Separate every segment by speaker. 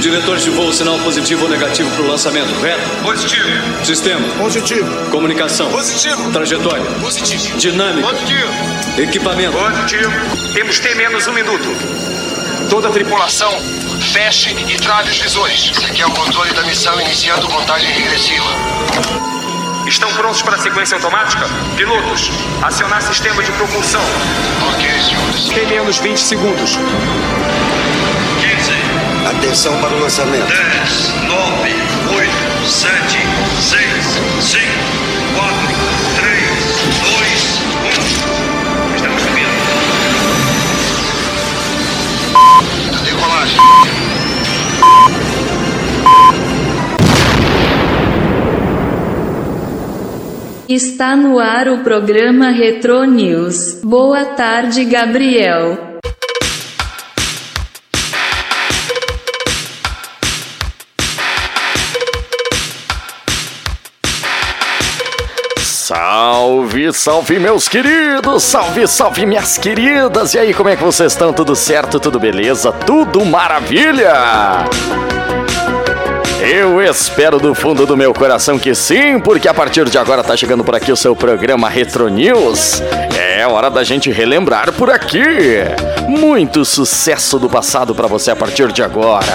Speaker 1: Diretores de voo, sinal positivo ou negativo para o lançamento, correto?
Speaker 2: Positivo.
Speaker 1: Sistema.
Speaker 3: Positivo.
Speaker 1: Comunicação.
Speaker 2: Positivo.
Speaker 1: Trajetória.
Speaker 2: Positivo.
Speaker 1: Dinâmica.
Speaker 2: Positivo.
Speaker 1: Equipamento.
Speaker 2: Positivo. Temos T menos um minuto. Toda a tripulação, feche e trave os visores.
Speaker 4: Esse aqui é o controle da missão iniciando contagem regressiva.
Speaker 2: Estão prontos para a sequência automática? Pilotos, acionar sistema de propulsão.
Speaker 4: Ok, senhores.
Speaker 2: T menos 20 segundos.
Speaker 4: 15,
Speaker 3: Atenção para o lançamento.
Speaker 4: 10, 9, 8, 7, 6, 5, 4, 3, 2, 1. Estamos subindo. Decolagem.
Speaker 5: Está no ar o programa Retro News. Boa tarde, Gabriel.
Speaker 6: Salve, salve, meus queridos! Salve, salve, minhas queridas! E aí, como é que vocês estão? Tudo certo? Tudo beleza? Tudo maravilha? Eu espero do fundo do meu coração que sim, porque a partir de agora tá chegando por aqui o seu programa Retro News. É hora da gente relembrar por aqui. Muito sucesso do passado para você a partir de agora.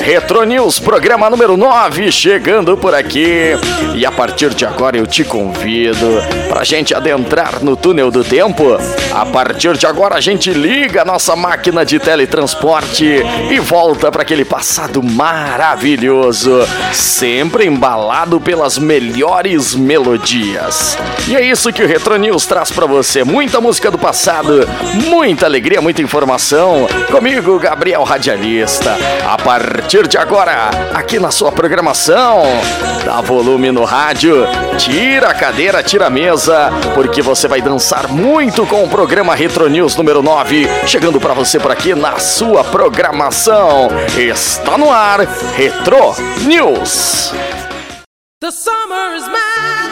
Speaker 6: Retro News, programa número 9, chegando por aqui. E a partir de agora eu te convido pra gente adentrar no túnel do tempo. A partir de agora a gente liga a nossa máquina de teletransporte e volta para aquele passado maravilhoso, sempre embalado pelas melhores melodias. E é isso que o Retro News traz para você, muita música do passado, muita alegria, muita informação. Comigo, Gabriel Radialista. A partir de agora, aqui na sua programação, dá volume no rádio, tira a cadeira, tira a mesa, porque você vai dançar muito com o programa Retro News número 9, chegando para você por aqui na sua programação. Está no ar, Retro News.
Speaker 7: The summer is magic,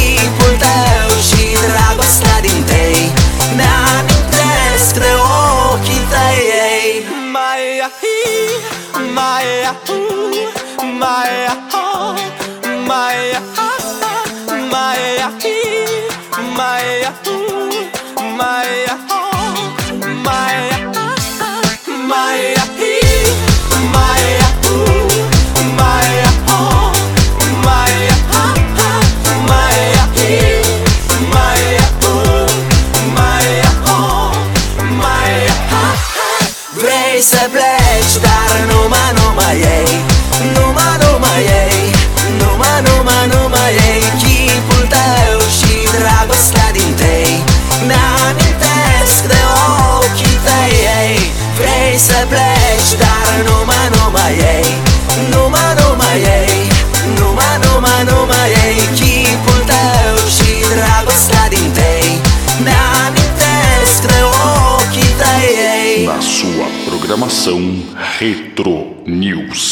Speaker 8: Retro News.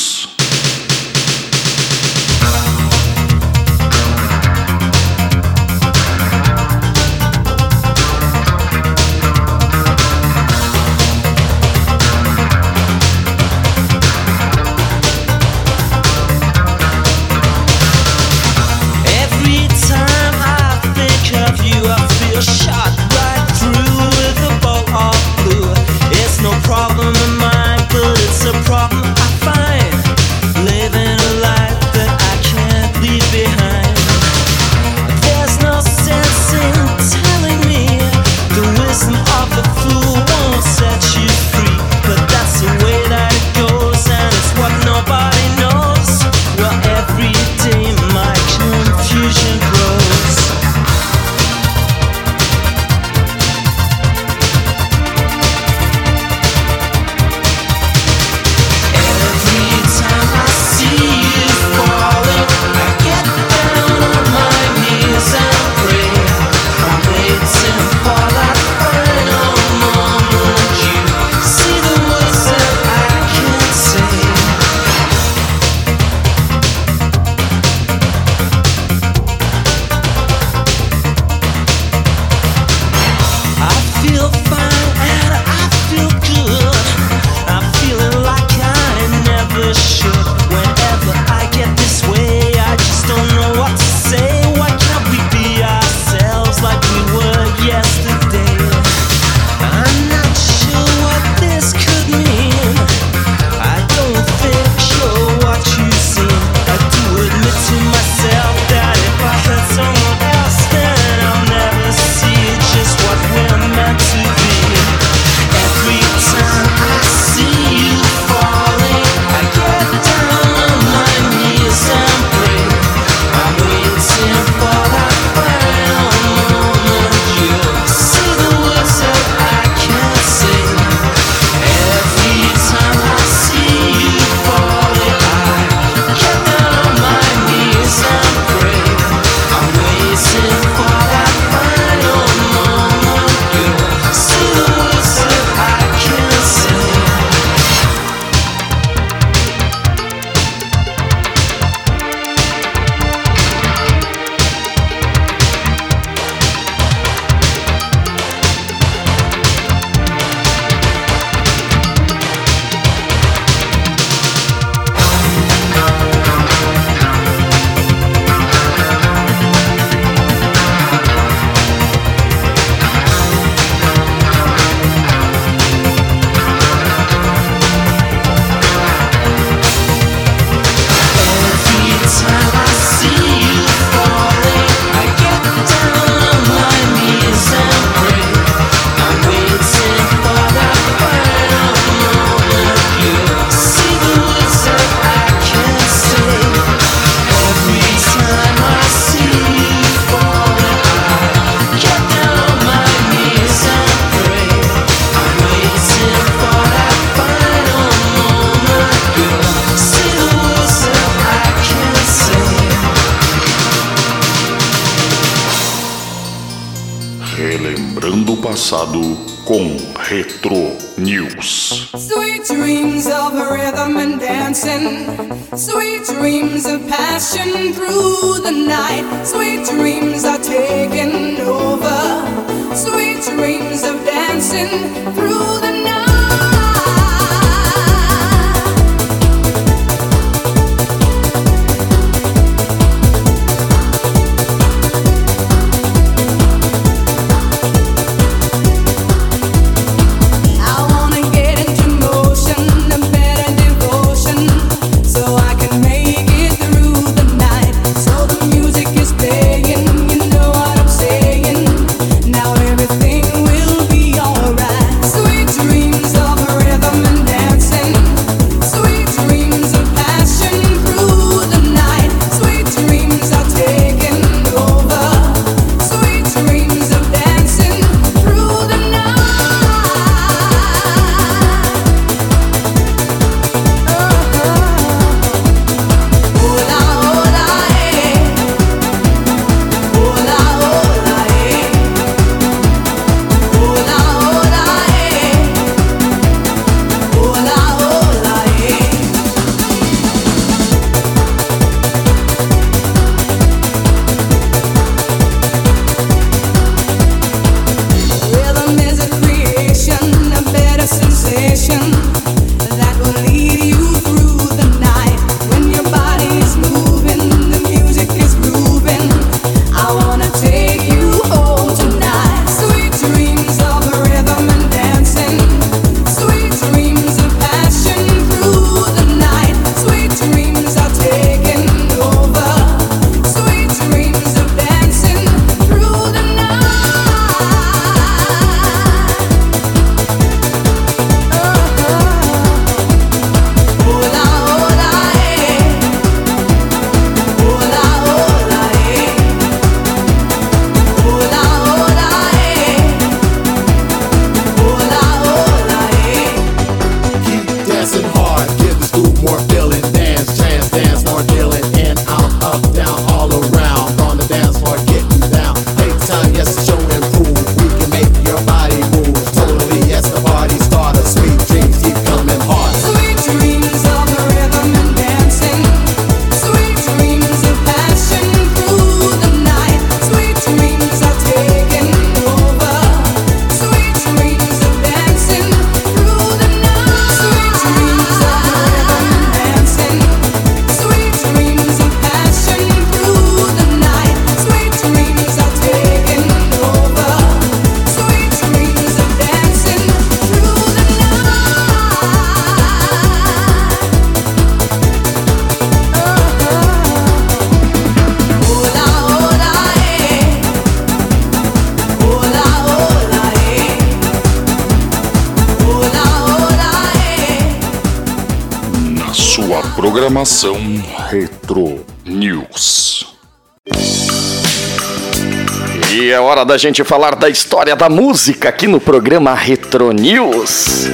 Speaker 6: Hora da gente falar da história da música aqui no programa Retro News.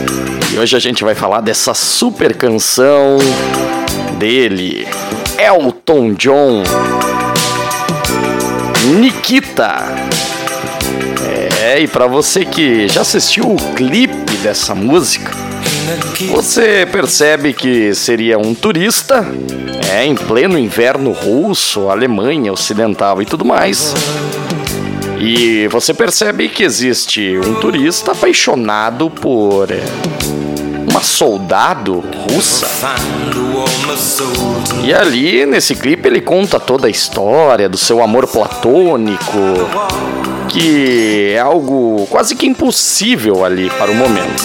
Speaker 6: E hoje a gente vai falar dessa super canção dele, Elton John. Nikita. É, e pra você que já assistiu o clipe dessa música, você percebe que seria um turista, é, em pleno inverno russo, Alemanha Ocidental e tudo mais. E você percebe que existe um turista apaixonado por é, uma soldado russa. E ali, nesse clipe, ele conta toda a história do seu amor platônico, que é algo quase que impossível ali para o momento.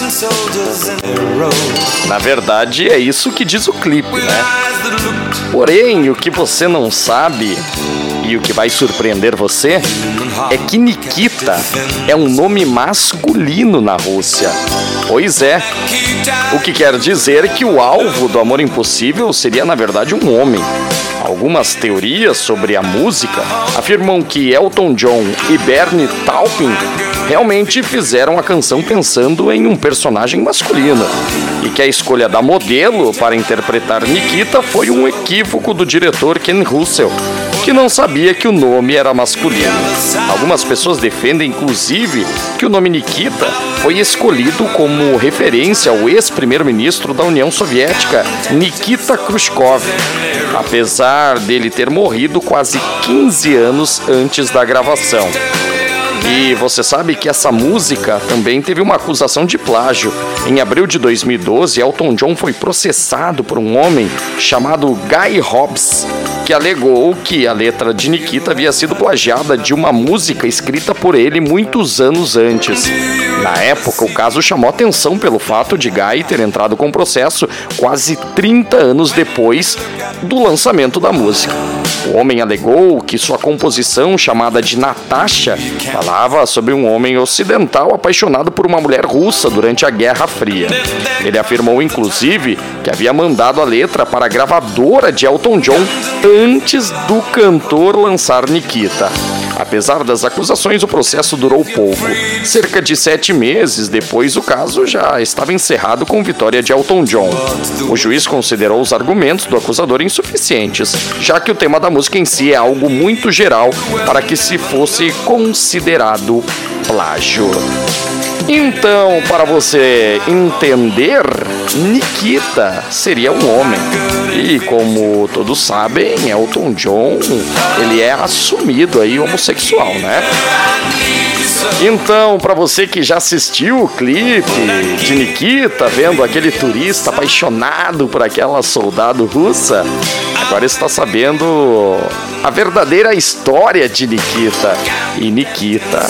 Speaker 6: Na verdade, é isso que diz o clipe, né? Porém, o que você não sabe e o que vai surpreender você é que Nikita é um nome masculino na Rússia. Pois é. O que quer dizer que o alvo do Amor Impossível seria, na verdade, um homem. Algumas teorias sobre a música afirmam que Elton John e Bernie Taupin realmente fizeram a canção pensando em um personagem masculino e que a escolha da modelo para interpretar Nikita foi um equívoco do diretor Ken Russell, que não sabia que o nome era masculino. Algumas pessoas defendem, inclusive, que o nome Nikita foi escolhido como referência ao ex-primeiro-ministro da União Soviética, Nikita Khrushchev, apesar dele ter morrido quase 15 anos antes da gravação. E você sabe que essa música também teve uma acusação de plágio. Em abril de 2012, Elton John foi processado por um homem chamado Guy Hobbs, que alegou que a letra de Nikita havia sido plagiada de uma música escrita por ele muitos anos antes. Na época, o caso chamou atenção pelo fato de Guy ter entrado com o processo quase 30 anos depois do lançamento da música. O homem alegou que sua composição, chamada de Natasha, falava sobre um homem ocidental apaixonado por uma mulher russa durante a Guerra Fria. Ele afirmou, inclusive, que havia mandado a letra para a gravadora de Elton John antes do cantor lançar Nikita. Apesar das acusações, o processo durou pouco. Cerca de sete meses depois, o caso já estava encerrado com vitória de Elton John. O juiz considerou os argumentos do acusador insuficientes, já que o tema da música em si é algo muito geral para que se fosse considerado plágio. Então, para você entender, Nikita seria um homem. E como todos sabem, Elton John, ele é assumido aí homossexual, né? Então, para você que já assistiu o clipe de Nikita, vendo aquele turista apaixonado por aquela soldado russa, agora está sabendo a verdadeira história de Nikita. E Nikita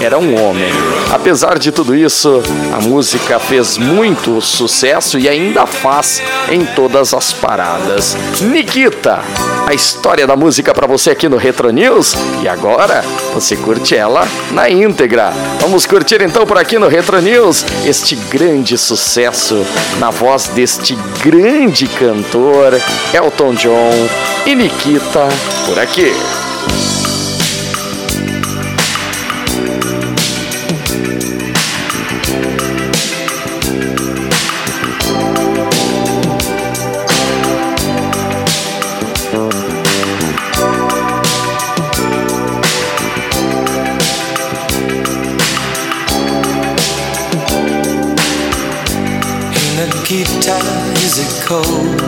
Speaker 6: era um homem. Apesar de tudo isso, a música fez muito sucesso e ainda faz em todas as paradas. Nikita, a história da música para você aqui no Retro News e agora você curte ela na íntegra. Vamos curtir então por aqui no Retro News este grande sucesso na voz deste grande cantor Elton John e Nikita por aqui.
Speaker 9: Nikita, is it cold?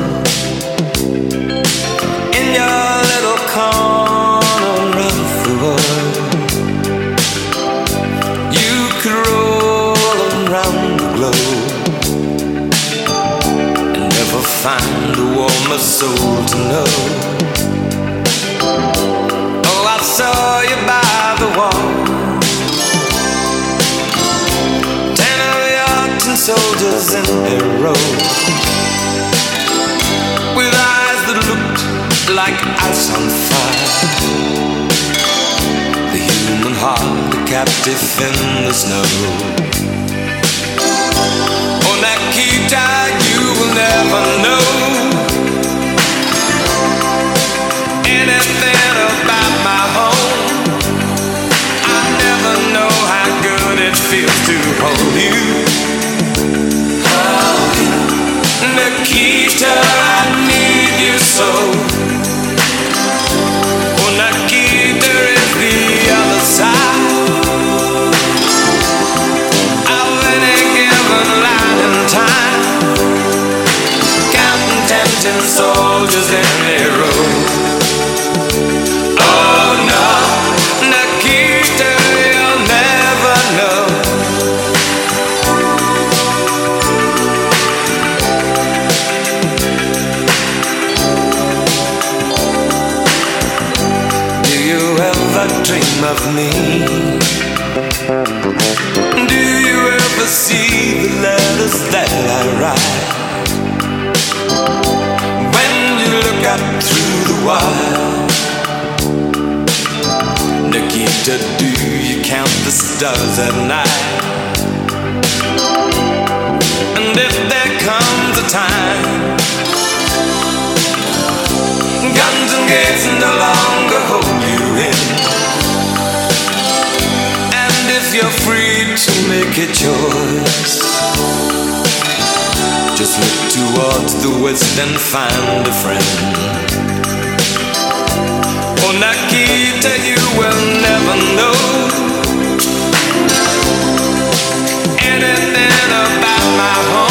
Speaker 9: A soul to know. Oh, I saw you by the wall. Ten of your soldiers in a row with eyes that looked like ice on fire. The human heart, a captive in the snow. Oh, Nikita, you will never know feels to hold you. Nikita, I need you so. Nikita, do you count the stars at night? And if there comes a time Guns and gates no longer hold you in. And if you're free to make a choice, just look towards the west and find a friend. Nikita, you will never know anything about my home.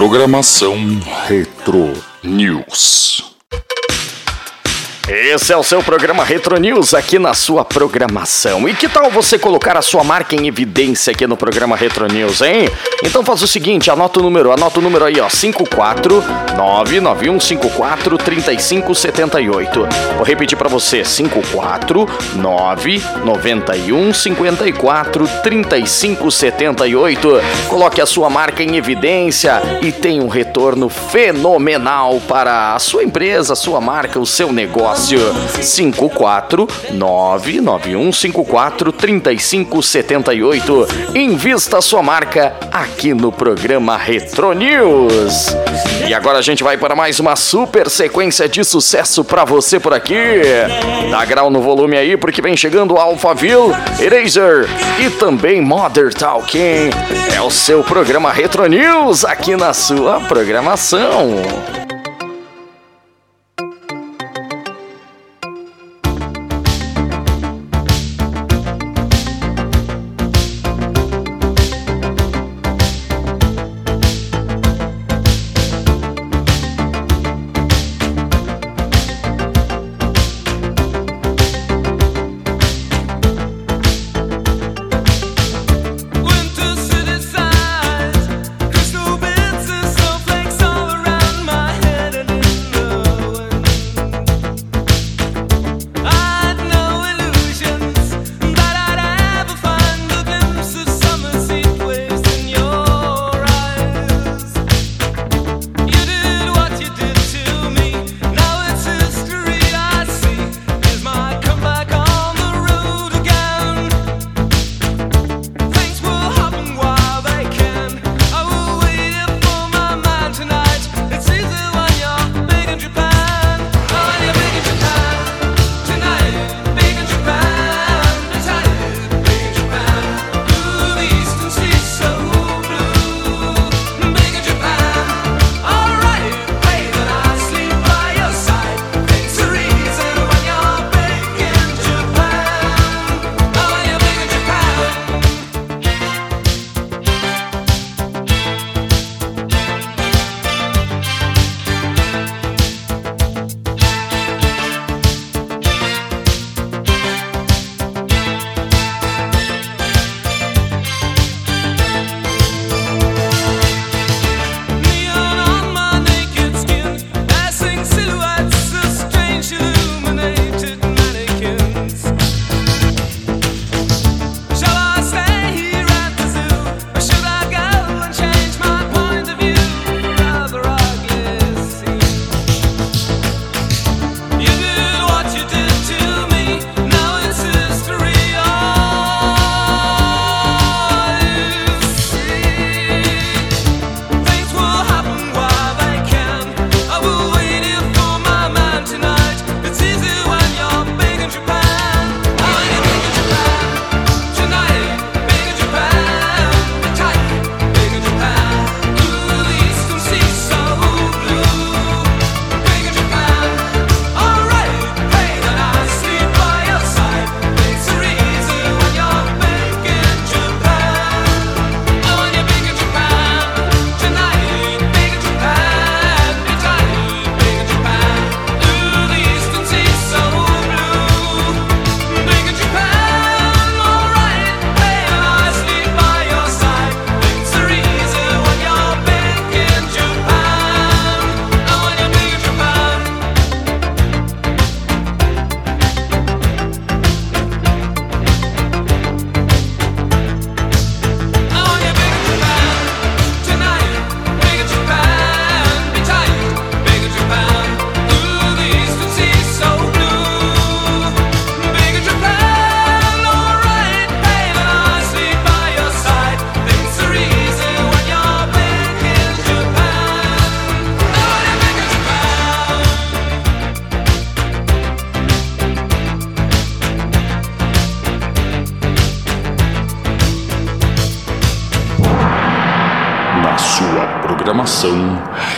Speaker 8: Programação Retro News.
Speaker 6: Esse é o seu programa Retro News aqui na sua programação. E que tal você colocar a sua marca em evidência aqui no programa Retro News, hein? Então faz o seguinte, anota o número, anota o número aí, ó, 54991543578. Vou repetir pra você, 54991543578. Coloque a sua marca em evidência e tenha um retorno fenomenal para a sua empresa, a sua marca, o seu negócio. 54991543578. Invista sua marca aqui no programa Retro News. E agora a gente vai para mais uma super sequência de sucesso para você por aqui. Dá grau no volume aí porque vem chegando Alphaville, Eraser e também Mother Talking. É o seu programa Retro News aqui na sua programação.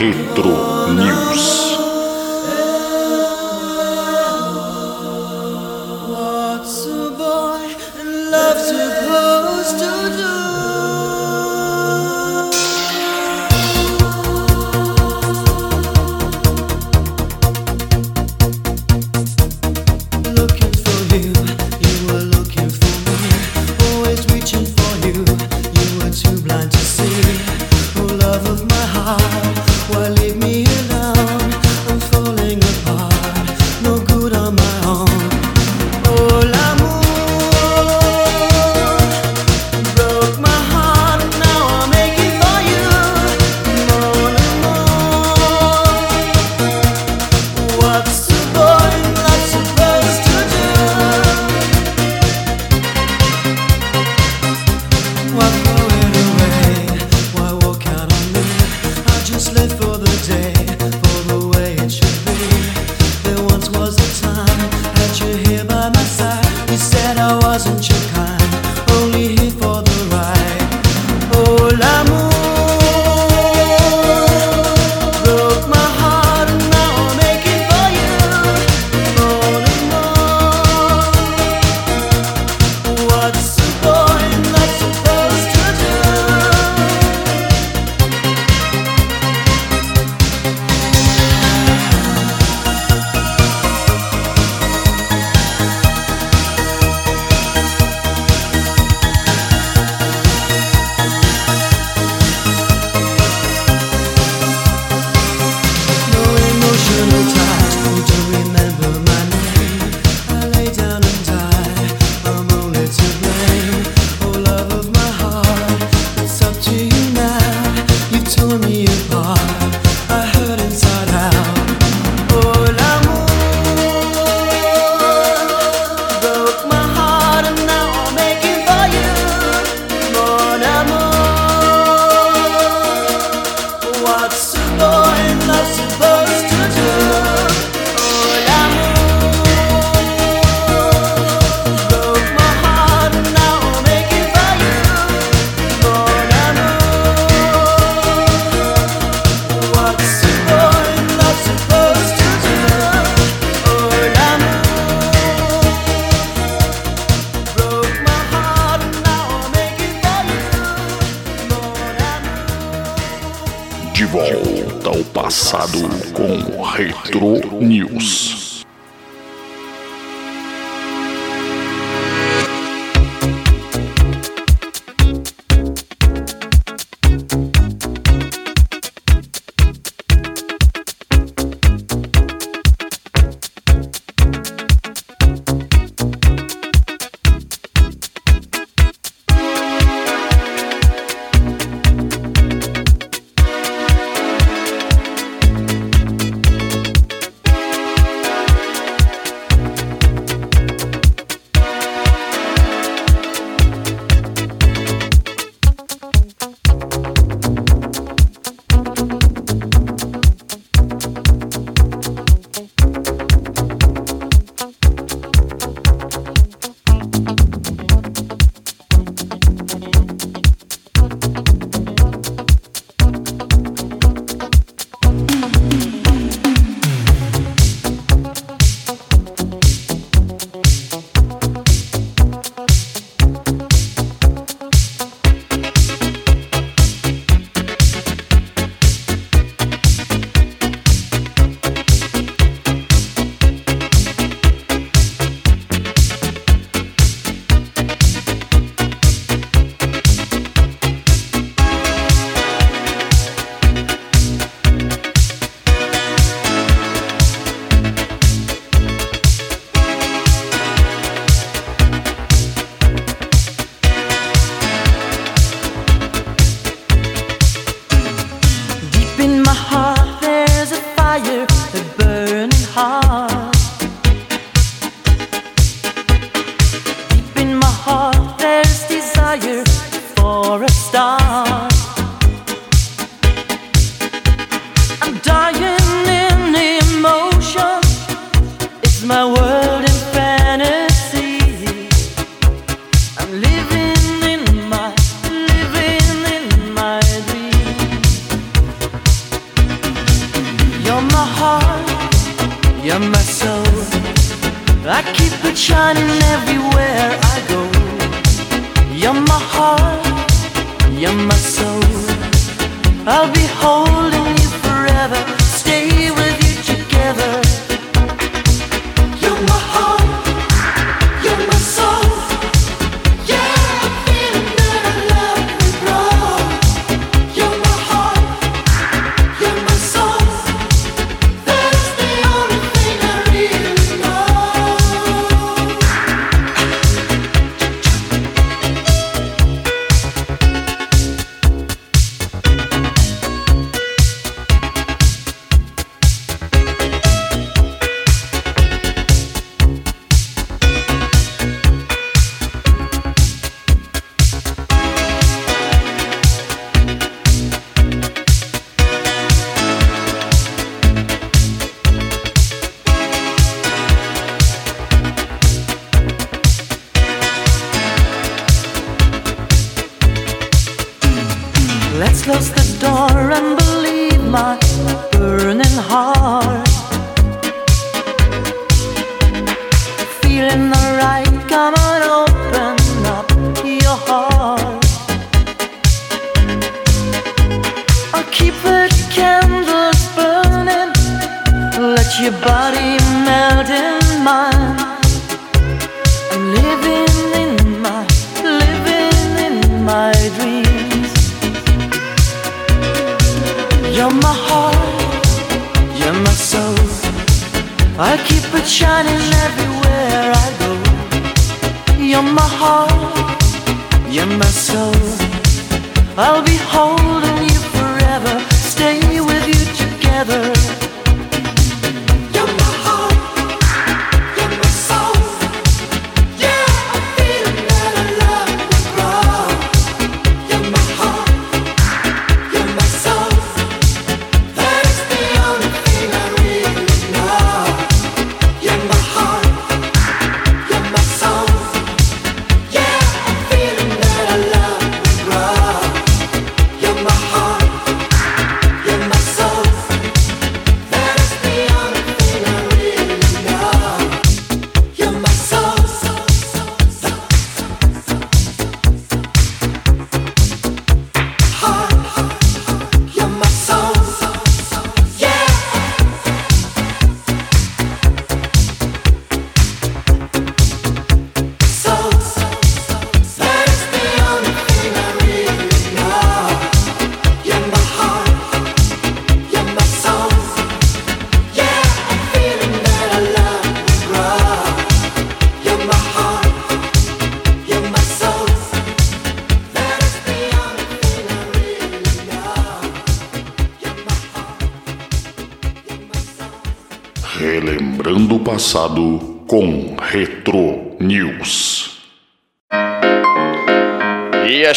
Speaker 8: Programação Retro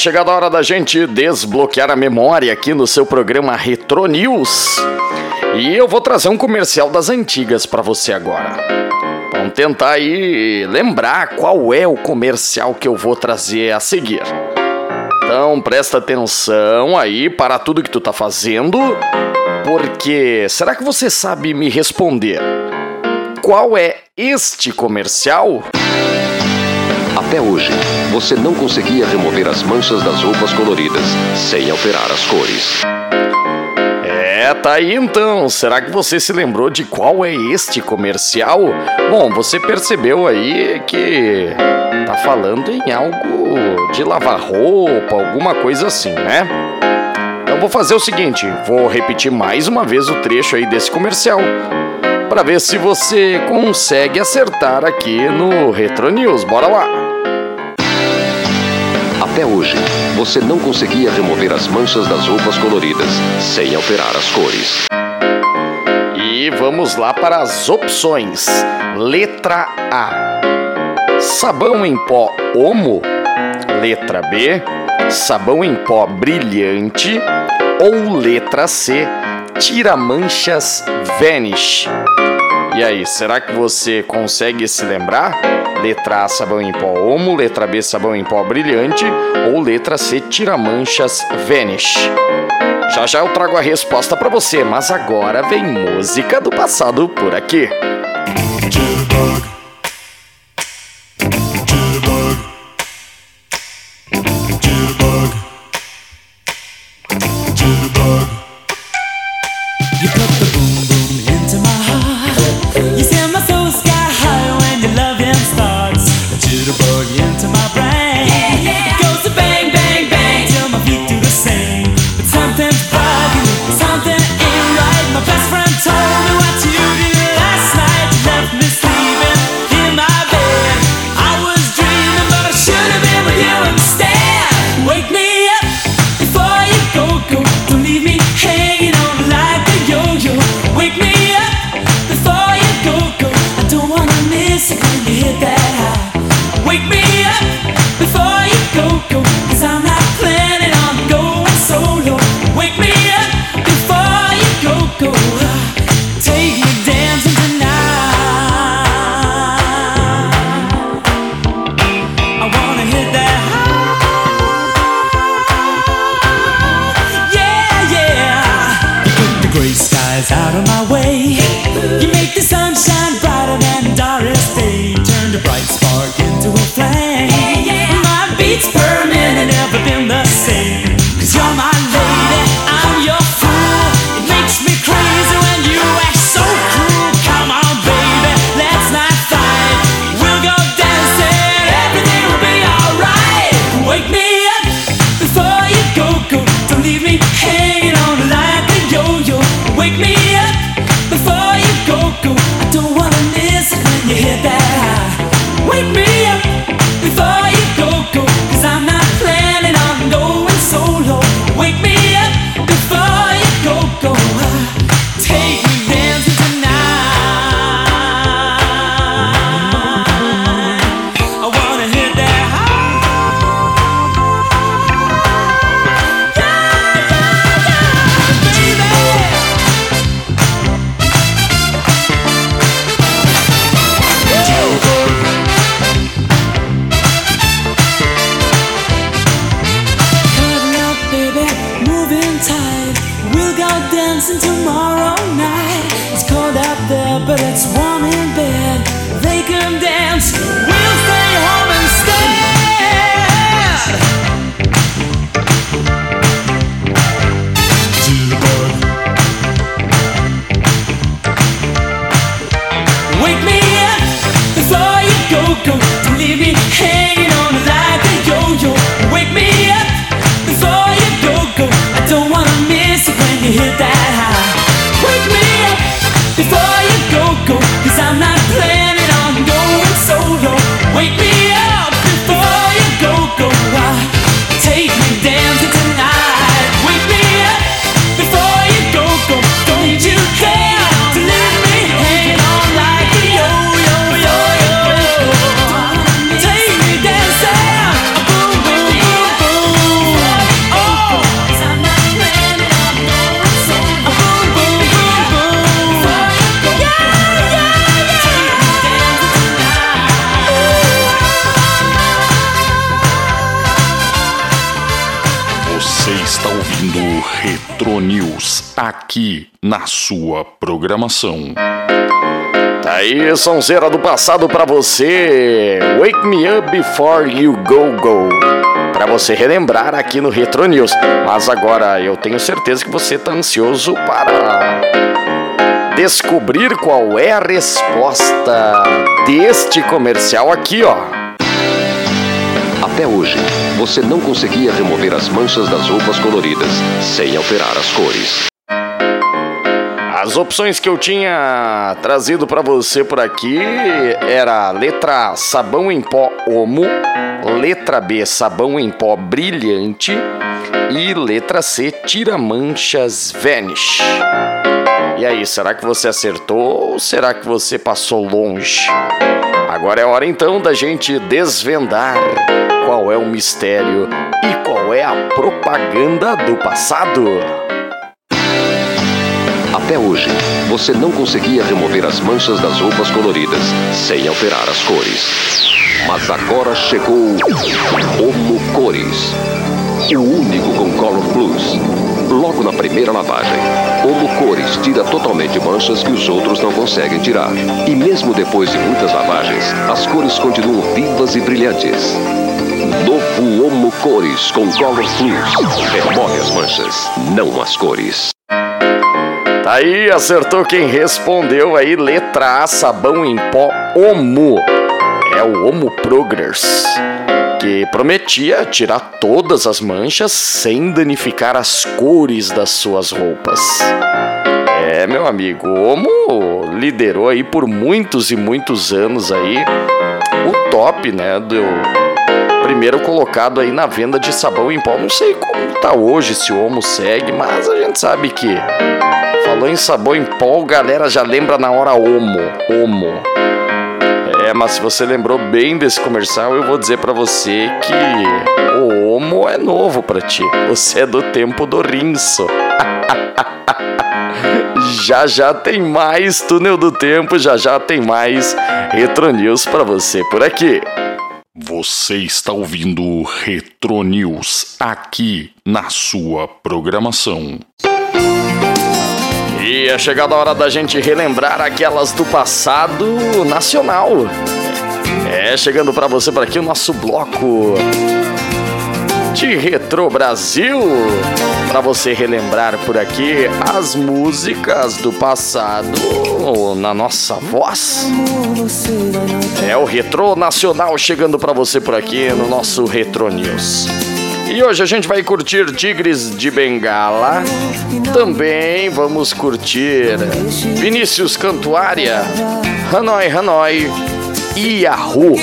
Speaker 6: chegada a hora da gente desbloquear a memória aqui no seu programa Retro News. E eu vou trazer um comercial das antigas para você agora. Vamos tentar aí lembrar qual é o comercial que eu vou trazer a seguir. Então presta atenção aí para tudo que tu tá fazendo, porque será que você sabe me responder? Qual é este comercial?
Speaker 10: Até hoje, você não conseguia remover as manchas das roupas coloridas sem alterar as cores.
Speaker 6: É, tá aí então. Será que você se lembrou de qual é este comercial? Bom, você percebeu aí que tá falando em algo de lavar roupa, alguma coisa assim, né? Então vou fazer o seguinte, vou repetir mais uma vez o trecho aí desse comercial para ver se você consegue acertar aqui no Retro News. Bora lá.
Speaker 10: Até hoje, você não conseguia remover as manchas das roupas coloridas sem alterar as cores.
Speaker 6: E vamos lá para as opções. Letra A: sabão em pó Omo. Letra B: sabão em pó brilhante. Ou letra C: tira manchas Vanish. E aí, será que você consegue se lembrar? Letra A, sabão em pó Omo, letra B, sabão em pó brilhante ou letra C, tira manchas Vanish. Já já eu trago a resposta para você, mas agora vem música do passado por aqui.
Speaker 7: miss
Speaker 8: programação.
Speaker 6: Tá aí, sonzeira do passado pra você. Wake me up before you go go. Pra você relembrar aqui no Retro News. Mas agora eu tenho certeza que você tá ansioso para descobrir qual é a resposta deste comercial aqui, ó.
Speaker 10: Até hoje, você não conseguia remover as manchas das roupas coloridas sem alterar as cores.
Speaker 6: As opções que eu tinha trazido pra você por aqui era letra A, sabão em pó Omo, letra B, sabão em pó brilhante e letra C, tira manchas Vanish. E aí, será que você acertou ou será que você passou longe? Agora é hora então da gente desvendar qual é o mistério e qual é a propaganda do passado.
Speaker 10: Até hoje, você não conseguia remover as manchas das roupas coloridas sem alterar as cores. Mas agora chegou Homo Cores, o único com Color Plus. Logo na primeira lavagem, Homo Cores tira totalmente manchas que os outros não conseguem tirar. E mesmo depois de muitas lavagens, as cores continuam vivas e brilhantes. Novo Homo Cores com Color Plus. Remove as manchas, não as cores.
Speaker 6: Tá aí, acertou quem respondeu aí, letra A, sabão em pó Omo. É o Omo Progress, que prometia tirar todas as manchas sem danificar as cores das suas roupas. É, meu amigo, o Omo liderou aí por muitos e muitos anos aí o top, né, do primeiro colocado aí na venda de sabão em pó. Não sei como tá hoje, se o Omo segue, mas a gente sabe que falou em sabão em pó, galera já lembra na hora Omo, Omo. É, mas se você lembrou bem desse comercial, eu vou dizer pra você que o Homo é novo pra ti. Você é do tempo do rinço. já já tem mais Túnel do Tempo, já já tem mais Retro News pra você por aqui.
Speaker 11: Você está ouvindo Retro News aqui na sua programação.
Speaker 6: E é chegada a hora da gente relembrar aquelas do passado nacional. É chegando pra você por aqui o nosso bloco de Retro Brasil. Pra você relembrar por aqui as músicas do passado na nossa voz. É o Retro Nacional chegando pra você por aqui no nosso Retro News. E hoje a gente vai curtir Tigres de Bengala. Também vamos curtir Vinícius Cantuária, Hanoi Hanoi e Yahoo.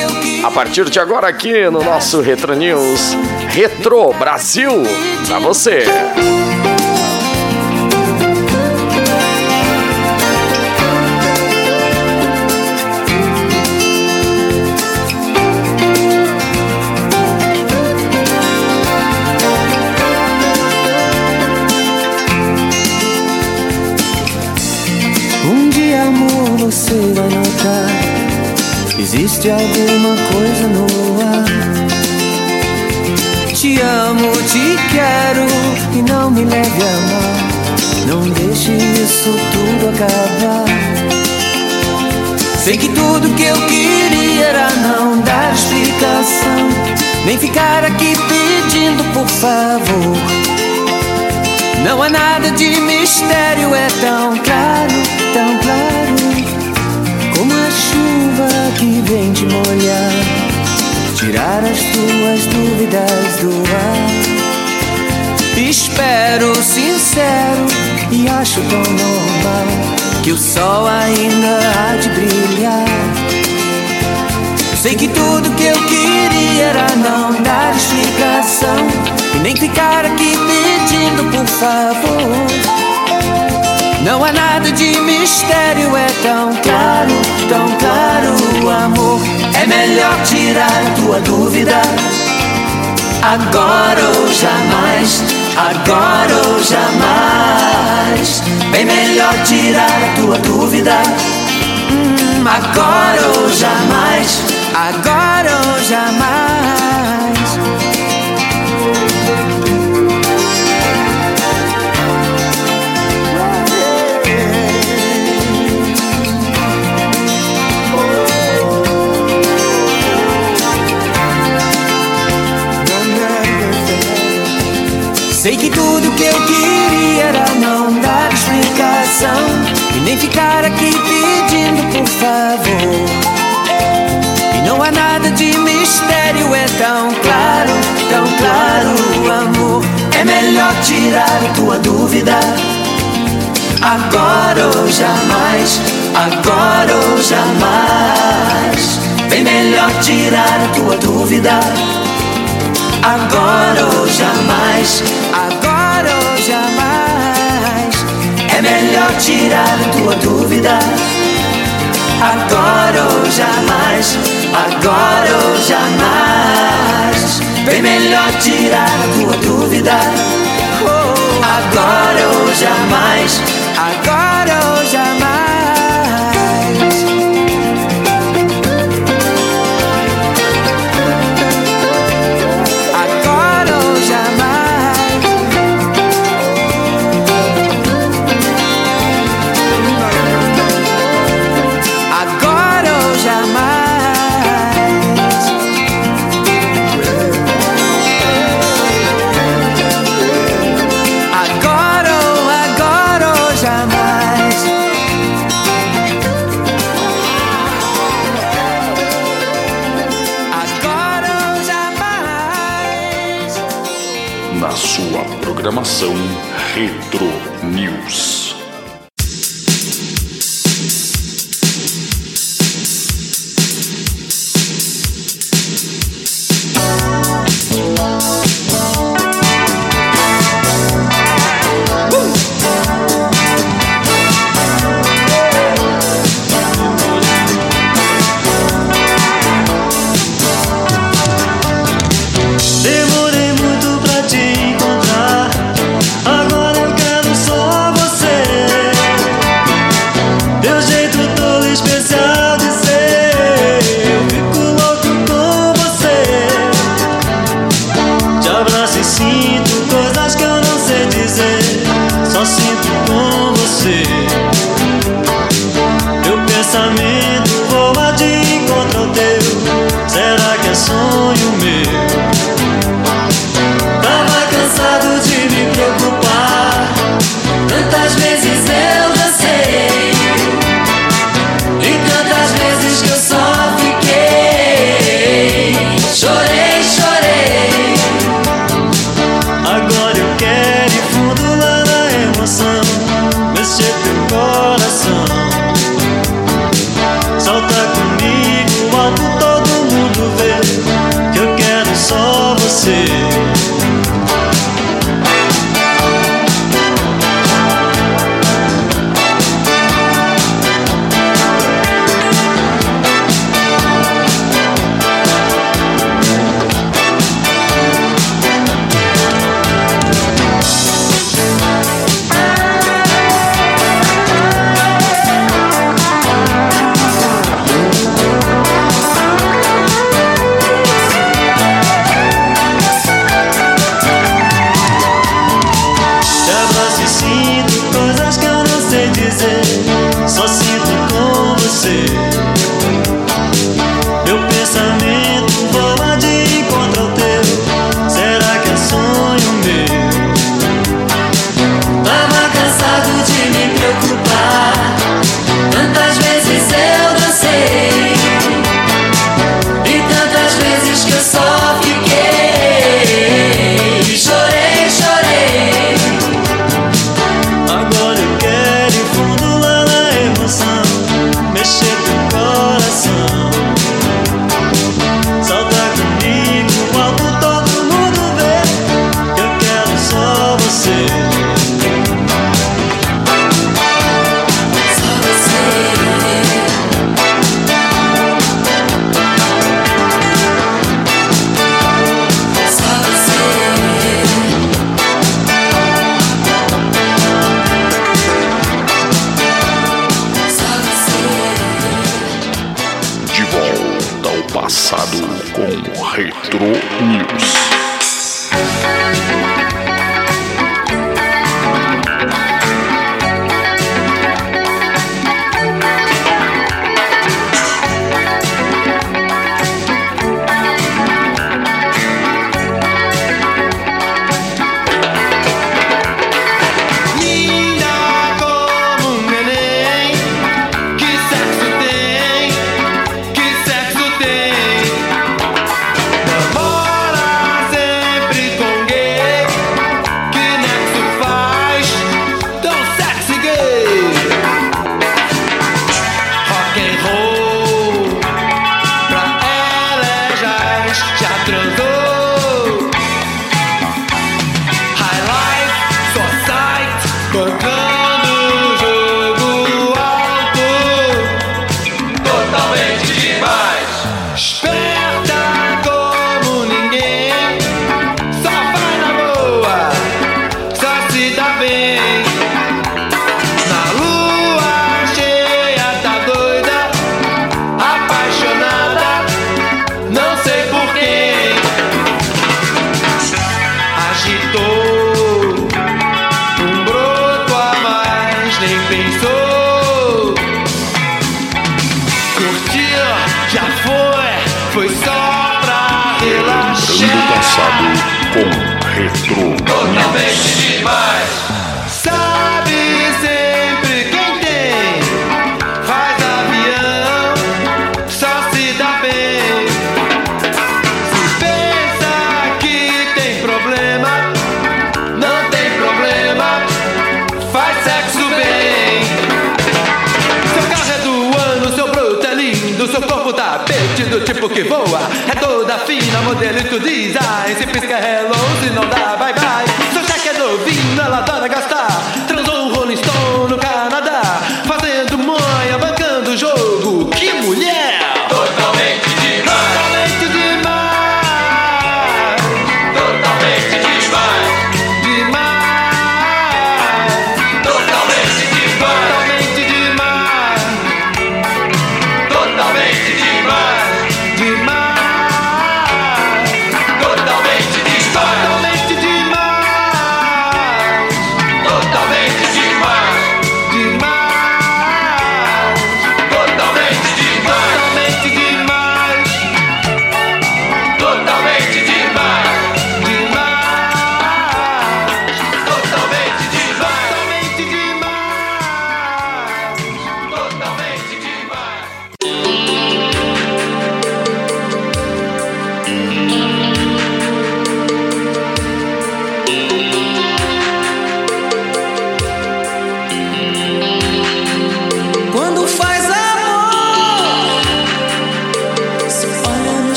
Speaker 6: A partir de agora aqui no nosso Retro News, Retro Brasil, pra você.
Speaker 12: Você vai notar. Existe alguma coisa no ar Te amo, te quero E não me leve a mal. Não deixe isso tudo acabar. Sei que tudo que eu queria era não dar explicação Nem ficar aqui pedindo por favor. Não há nada de mistério, é tão claro, tão claro Como a chuva que vem te molhar Tirar as tuas dúvidas do ar. Espero sincero e acho tão normal Que o sol ainda há de brilhar. Sei que tudo que eu queria era não dar explicação E nem ficar aqui pedindo por favor Não há nada de mistério, é tão claro, tão claro Amor, é melhor tirar tua dúvida. Agora ou jamais, agora ou jamais. Bem melhor tirar tua dúvida. Hum, Agora ou jamais, agora ou jamais Sei que tudo que eu queria era não dar explicação E nem ficar aqui pedindo por favor. E não há nada de mistério, é tão claro, tão claro Amor, é melhor tirar tua dúvida. Agora ou jamais, agora ou jamais. Bem melhor tirar tua dúvida. Agora ou jamais, jamais. É melhor tirar tua dúvida. Agora ou jamais, agora ou jamais. Bem melhor tirar tua dúvida. Agora ou jamais, agora ou jamais
Speaker 11: Retro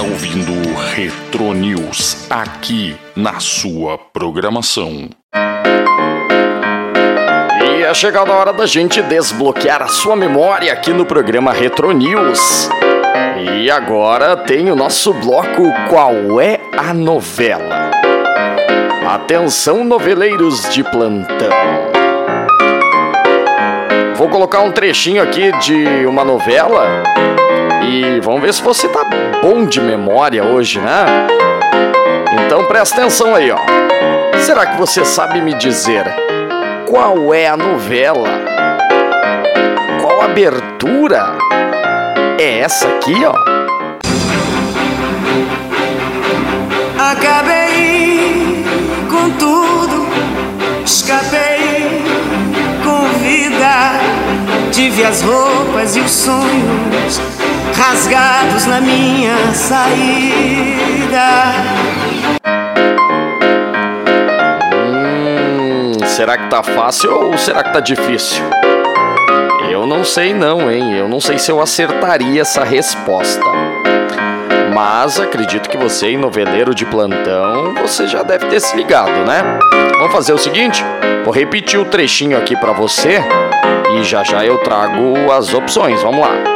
Speaker 8: está ouvindo Retro News aqui na sua programação.
Speaker 6: E é chegada a hora da gente desbloquear a sua memória aqui no programa Retro News. E agora tem o nosso bloco Qual é a novela? Atenção, noveleiros de plantão. Vou colocar um trechinho aqui de uma novela e vamos ver se você tá bom de memória hoje, né? Então presta atenção aí, ó. Será que você sabe me dizer qual é a novela? Qual abertura? É essa aqui, ó.
Speaker 13: Acabei com tudo, escapei com vida. Tive as roupas e os sonhos rasgados na minha saída.
Speaker 6: Hum, será que tá fácil ou será que tá difícil? Eu não sei não, hein? Eu não sei se eu acertaria essa resposta. Mas acredito que você, noveleiro de plantão, você já deve ter se ligado, né? Vamos fazer o seguinte? Vou repetir o trechinho aqui pra você e já já eu trago as opções. Vamos lá.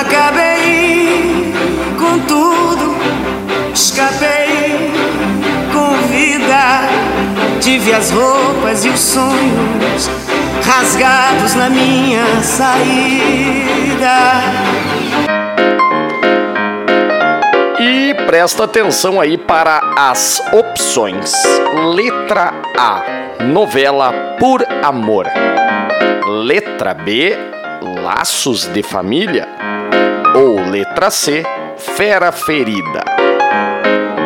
Speaker 13: Acabei com tudo, escapei com vida. Tive as roupas e os sonhos rasgados na minha saída.
Speaker 6: E presta atenção aí para as opções. Letra A: novela por amor. Letra B: laços de família. Ou letra C: fera ferida.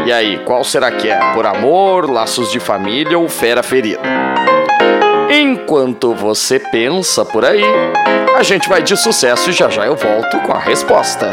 Speaker 6: E aí, qual será que é? Por amor, laços de família ou fera ferida? Enquanto você pensa por aí, a gente vai de sucesso e já já eu volto com a resposta.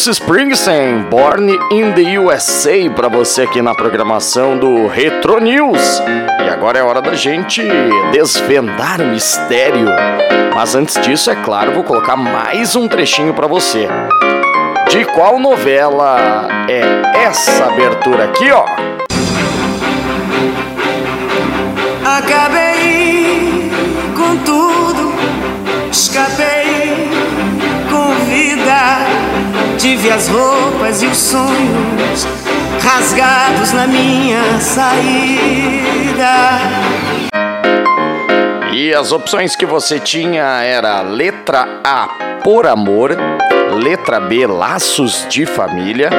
Speaker 6: Bruce Springsteen, Born in the USA, para você aqui na programação do Retro News. E agora é hora da gente desvendar o mistério. Mas antes disso, é claro, vou colocar mais um trechinho para você. De qual novela é essa abertura aqui, ó?
Speaker 13: Tive as roupas e os sonhos rasgados na minha saída.
Speaker 6: E as opções que você tinha era letra A, por amor, letra B, laços de família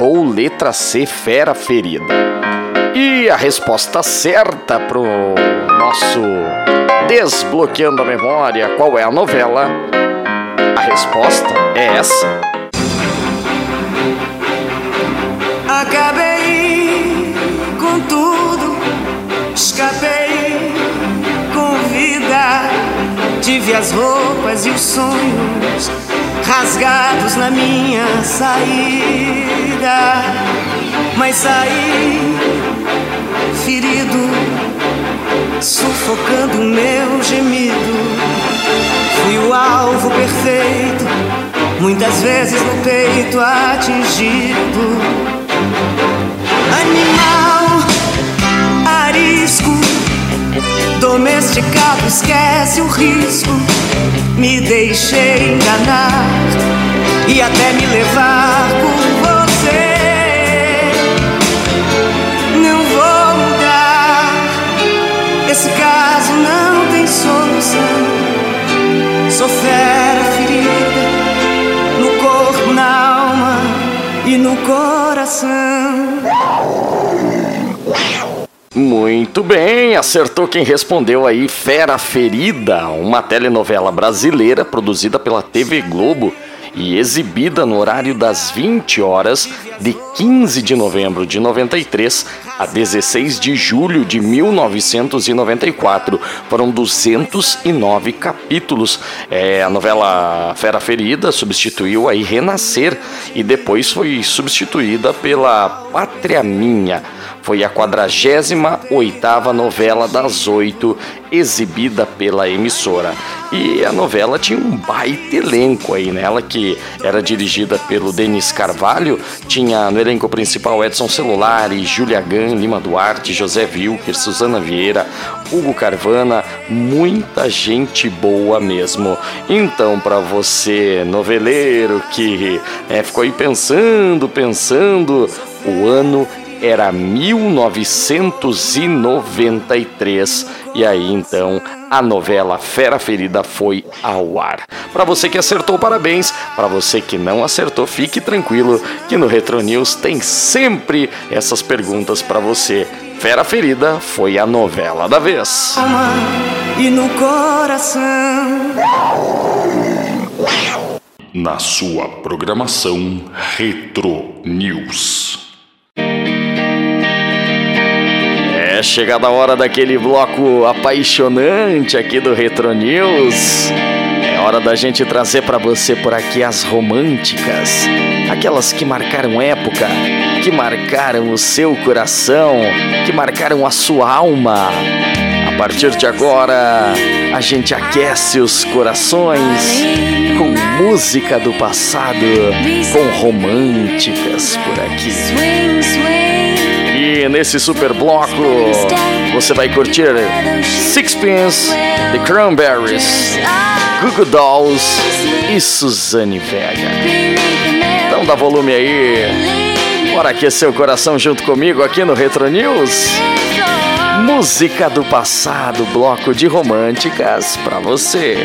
Speaker 6: ou letra C, fera ferida. E a resposta certa pro nosso desbloqueando a memória, qual é a novela? A resposta é essa.
Speaker 13: Acabei com tudo, escapei com vida. Tive as roupas e os sonhos rasgados na minha saída. Mas saí ferido, sufocando o meu gemido. Fui o alvo perfeito, muitas vezes no peito atingido. Animal arisco, domesticado, esquece o risco. Me deixei enganar e até me levar por você. Não vou mudar, esse caso não tem solução. Sou fera ferida e no coração.
Speaker 6: Muito bem, acertou quem respondeu aí Fera Ferida, uma telenovela brasileira produzida pela TV Globo e exibida no horário das 20 horas de 15 de novembro de 93 a 16 de julho de 1994. Foram 209 capítulos. É, a novela Fera Ferida substituiu aí Renascer e depois foi substituída pela Pátria Minha. Foi a 48ª novela das oito exibida pela emissora. E a novela tinha um baita elenco aí nela, que era dirigida pelo Denis Carvalho. Tinha no elenco principal Edson Celulari, Júlia Gan, Lima Duarte, José Wilker, Suzana Vieira, Hugo Carvana, muita gente boa mesmo. Então, para você, noveleiro, que é, ficou aí pensando, pensando, o ano era 1993 e aí então a novela Fera Ferida foi ao ar. Para você que acertou, parabéns. Para você que não acertou, fique tranquilo que no Retro News tem sempre essas perguntas para você. Fera Ferida foi a novela da vez.
Speaker 13: E no coração.
Speaker 8: Na sua programação Retro News.
Speaker 6: É chegada a hora daquele bloco apaixonante aqui do Retro News. É hora da gente trazer para você por aqui as românticas, aquelas que marcaram época, que marcaram o seu coração, que marcaram a sua alma. A partir de agora, a gente aquece os corações com música do passado, com românticas por aqui. Nesse super bloco você vai curtir Sixpence, The Cranberries, Google Dolls e Suzane Vega. Então dá volume aí. Bora aquecer o coração junto comigo aqui no Retro News. Música do passado, bloco de românticas pra você.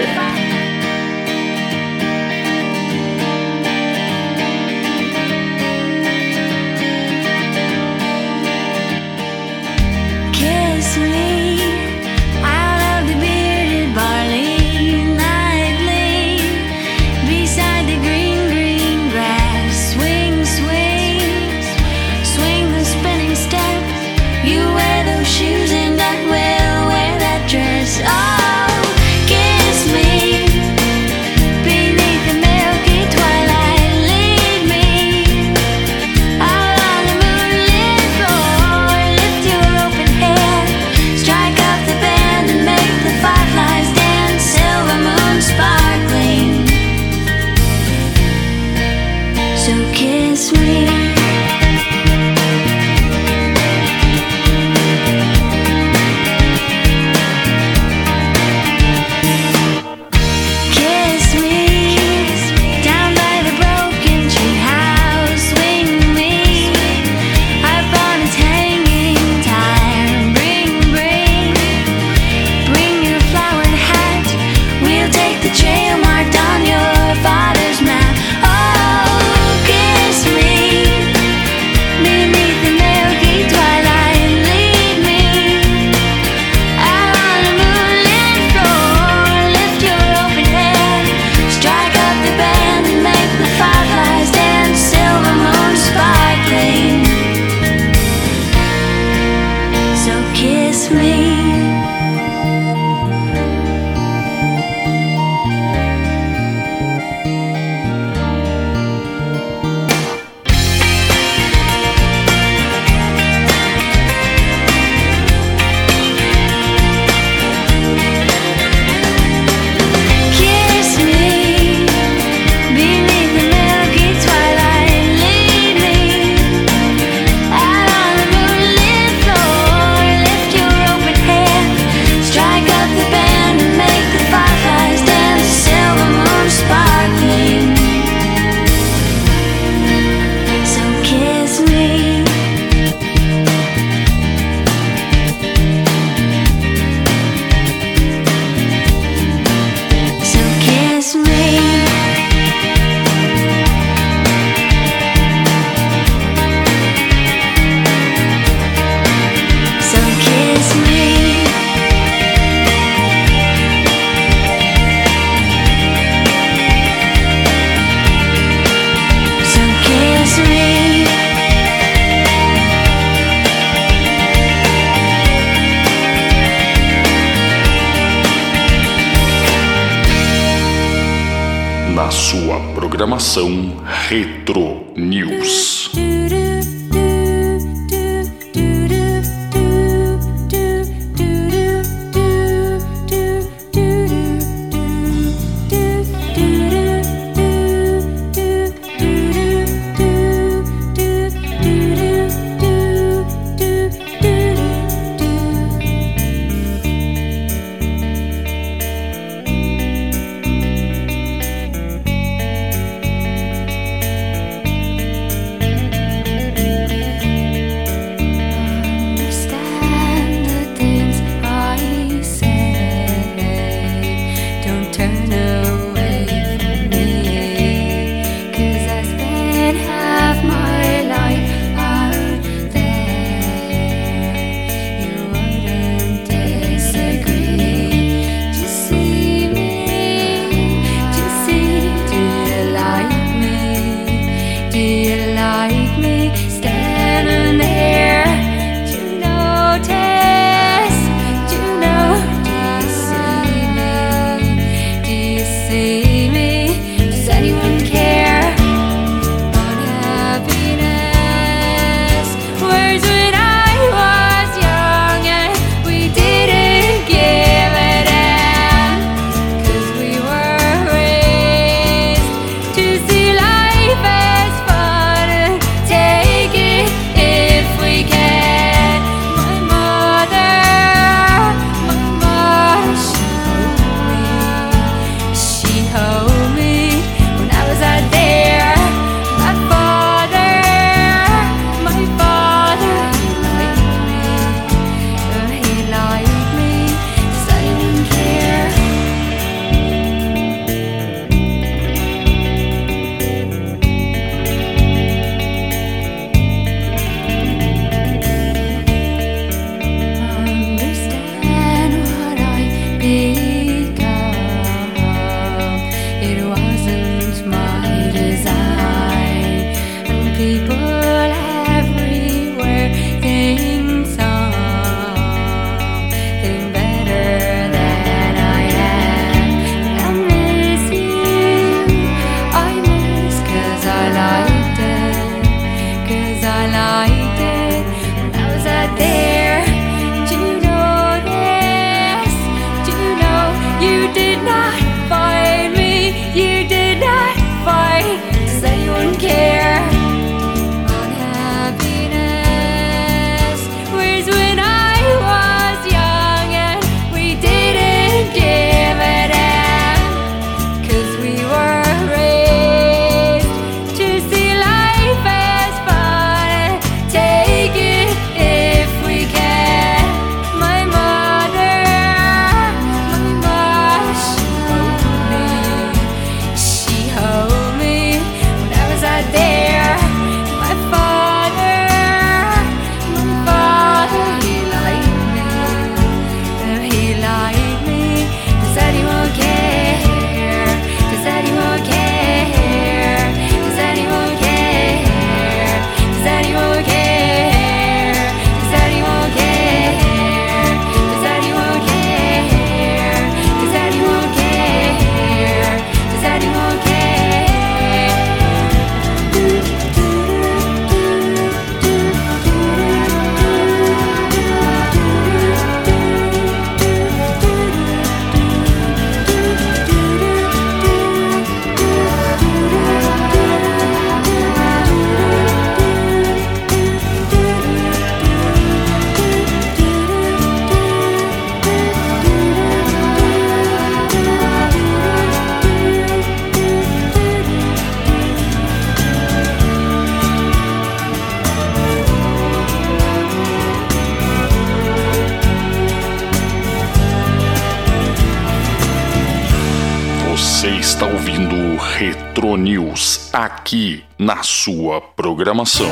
Speaker 11: aqui na sua programação.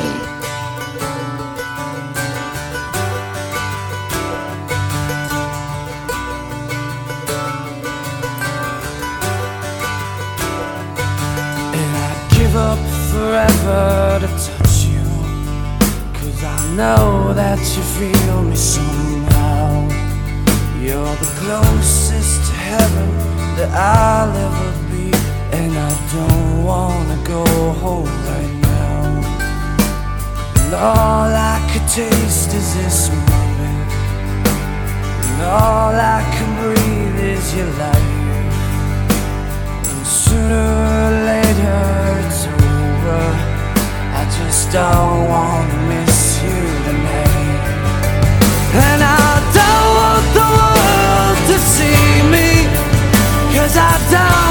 Speaker 7: forever to touch you Cause I know that you feel me somehow You're the closest to heaven that I'll ever And I don't wanna go home right now. And all I could taste is this moment. And all I can breathe is your life. And sooner or later it's over. I just don't wanna miss you tonight. And I don't want the world to see me Cause I don't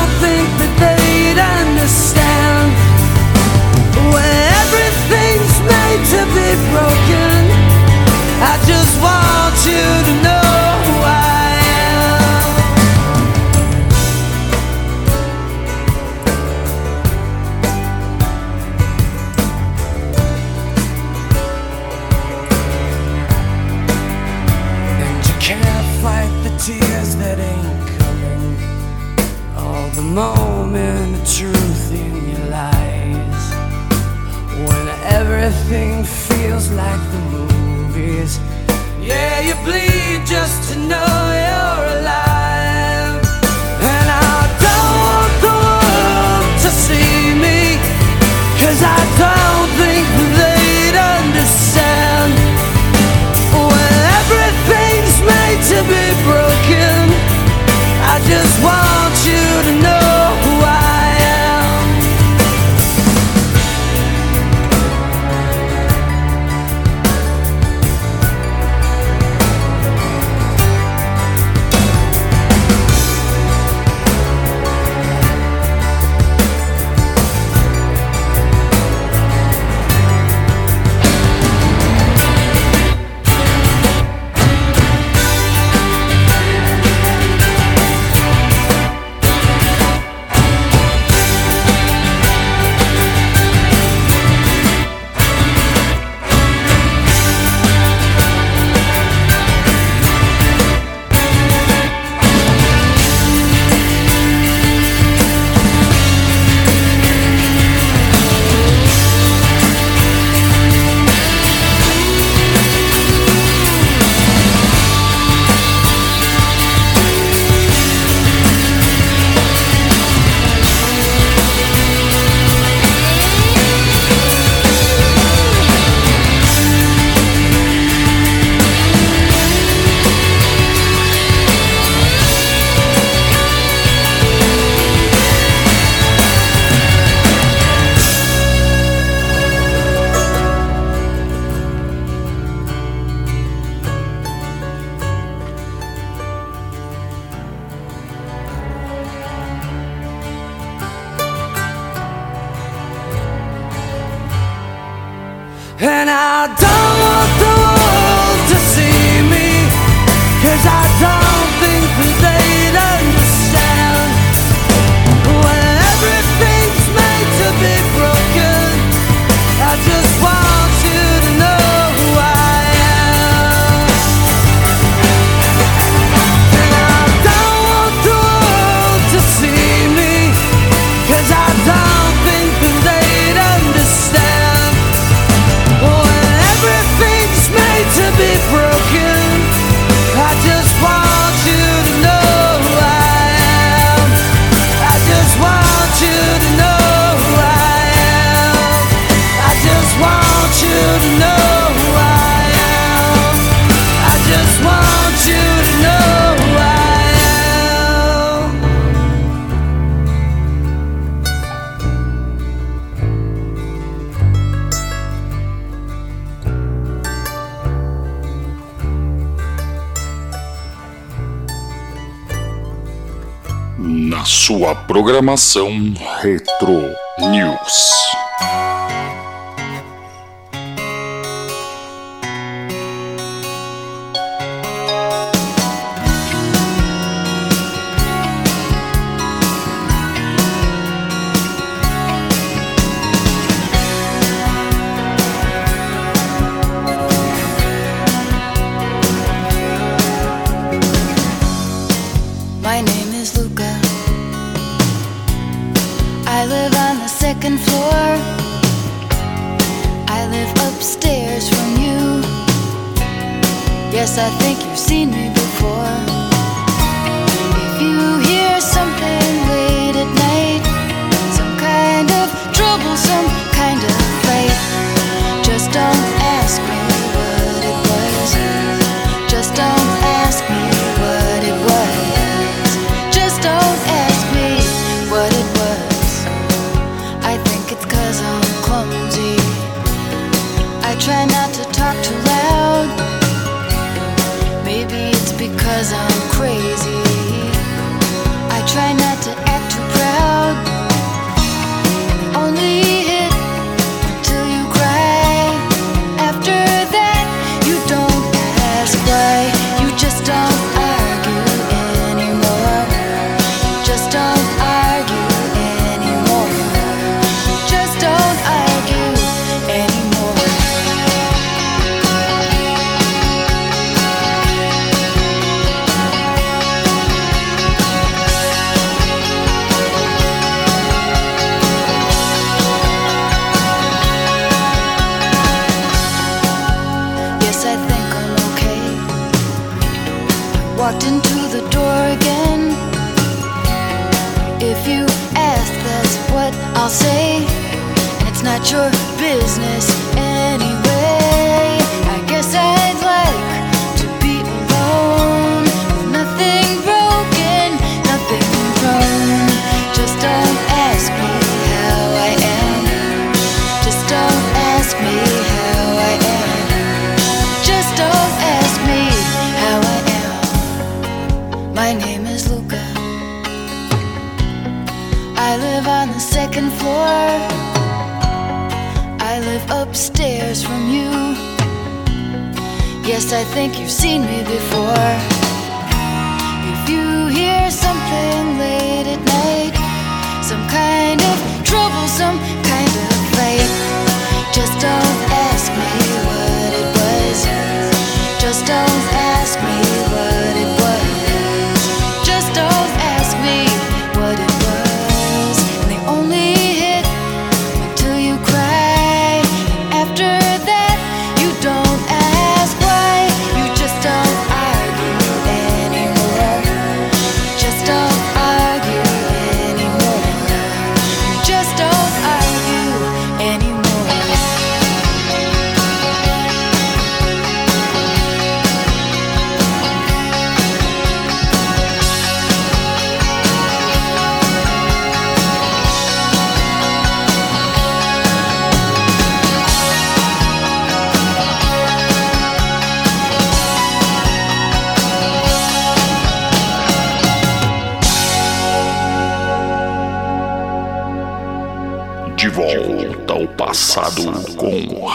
Speaker 11: Programação Retro News.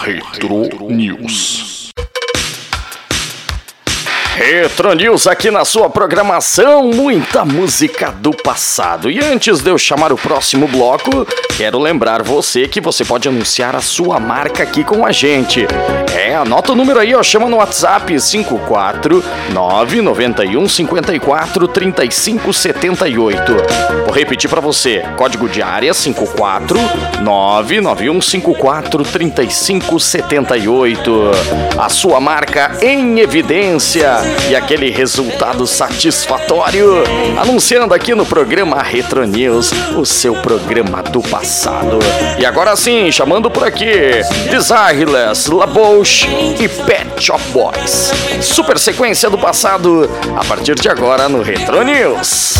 Speaker 8: Retro News.
Speaker 6: Retro News aqui na sua programação, muita música do passado. E antes de eu chamar o próximo bloco, quero lembrar você que você pode anunciar a sua marca aqui com a gente. Anota o número aí, ó, chama no WhatsApp 54991543578. 54 35 78. Vou repetir para você, código de área 54 54 35 78. A sua marca em evidência e aquele resultado satisfatório. Anunciando aqui no programa Retro News, o seu programa do passado. E agora sim, chamando por aqui, Desireless Labouche e Pet Shop Boys. Super sequência do passado, a partir de agora no Retro News.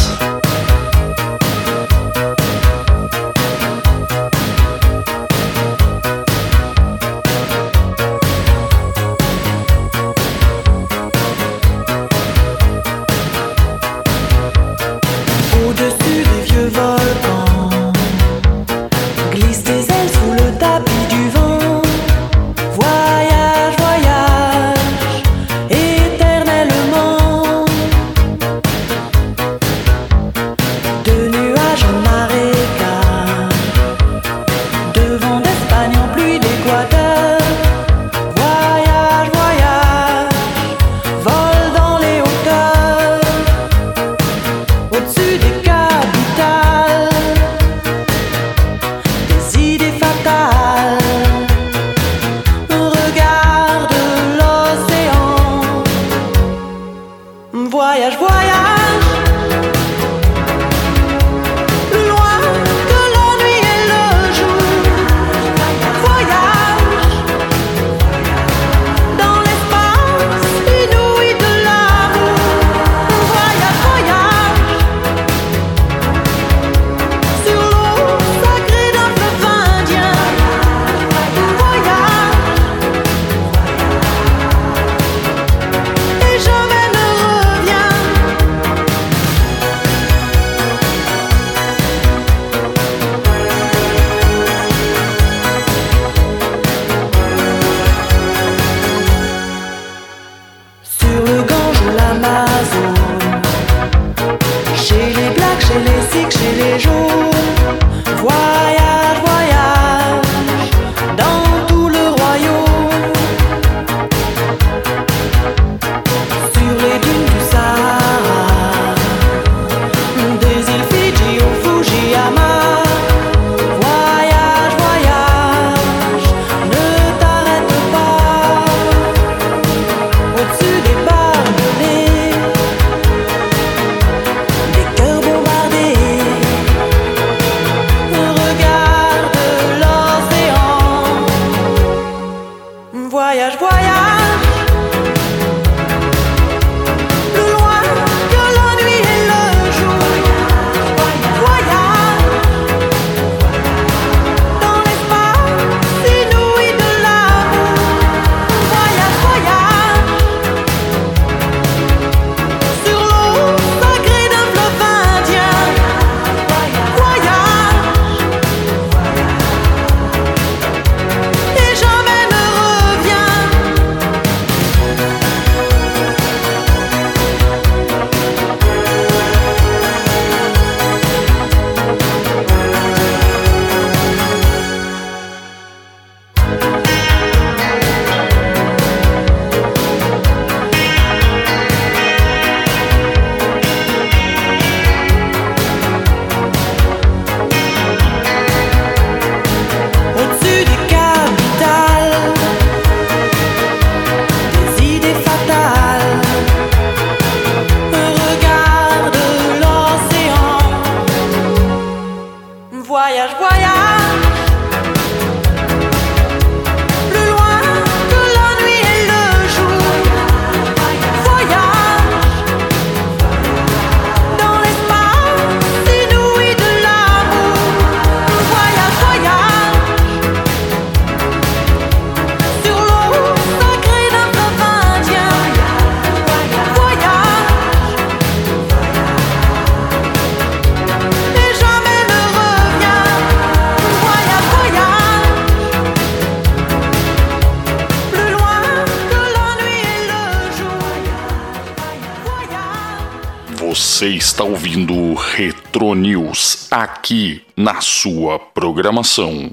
Speaker 11: Aqui
Speaker 14: na sua programação.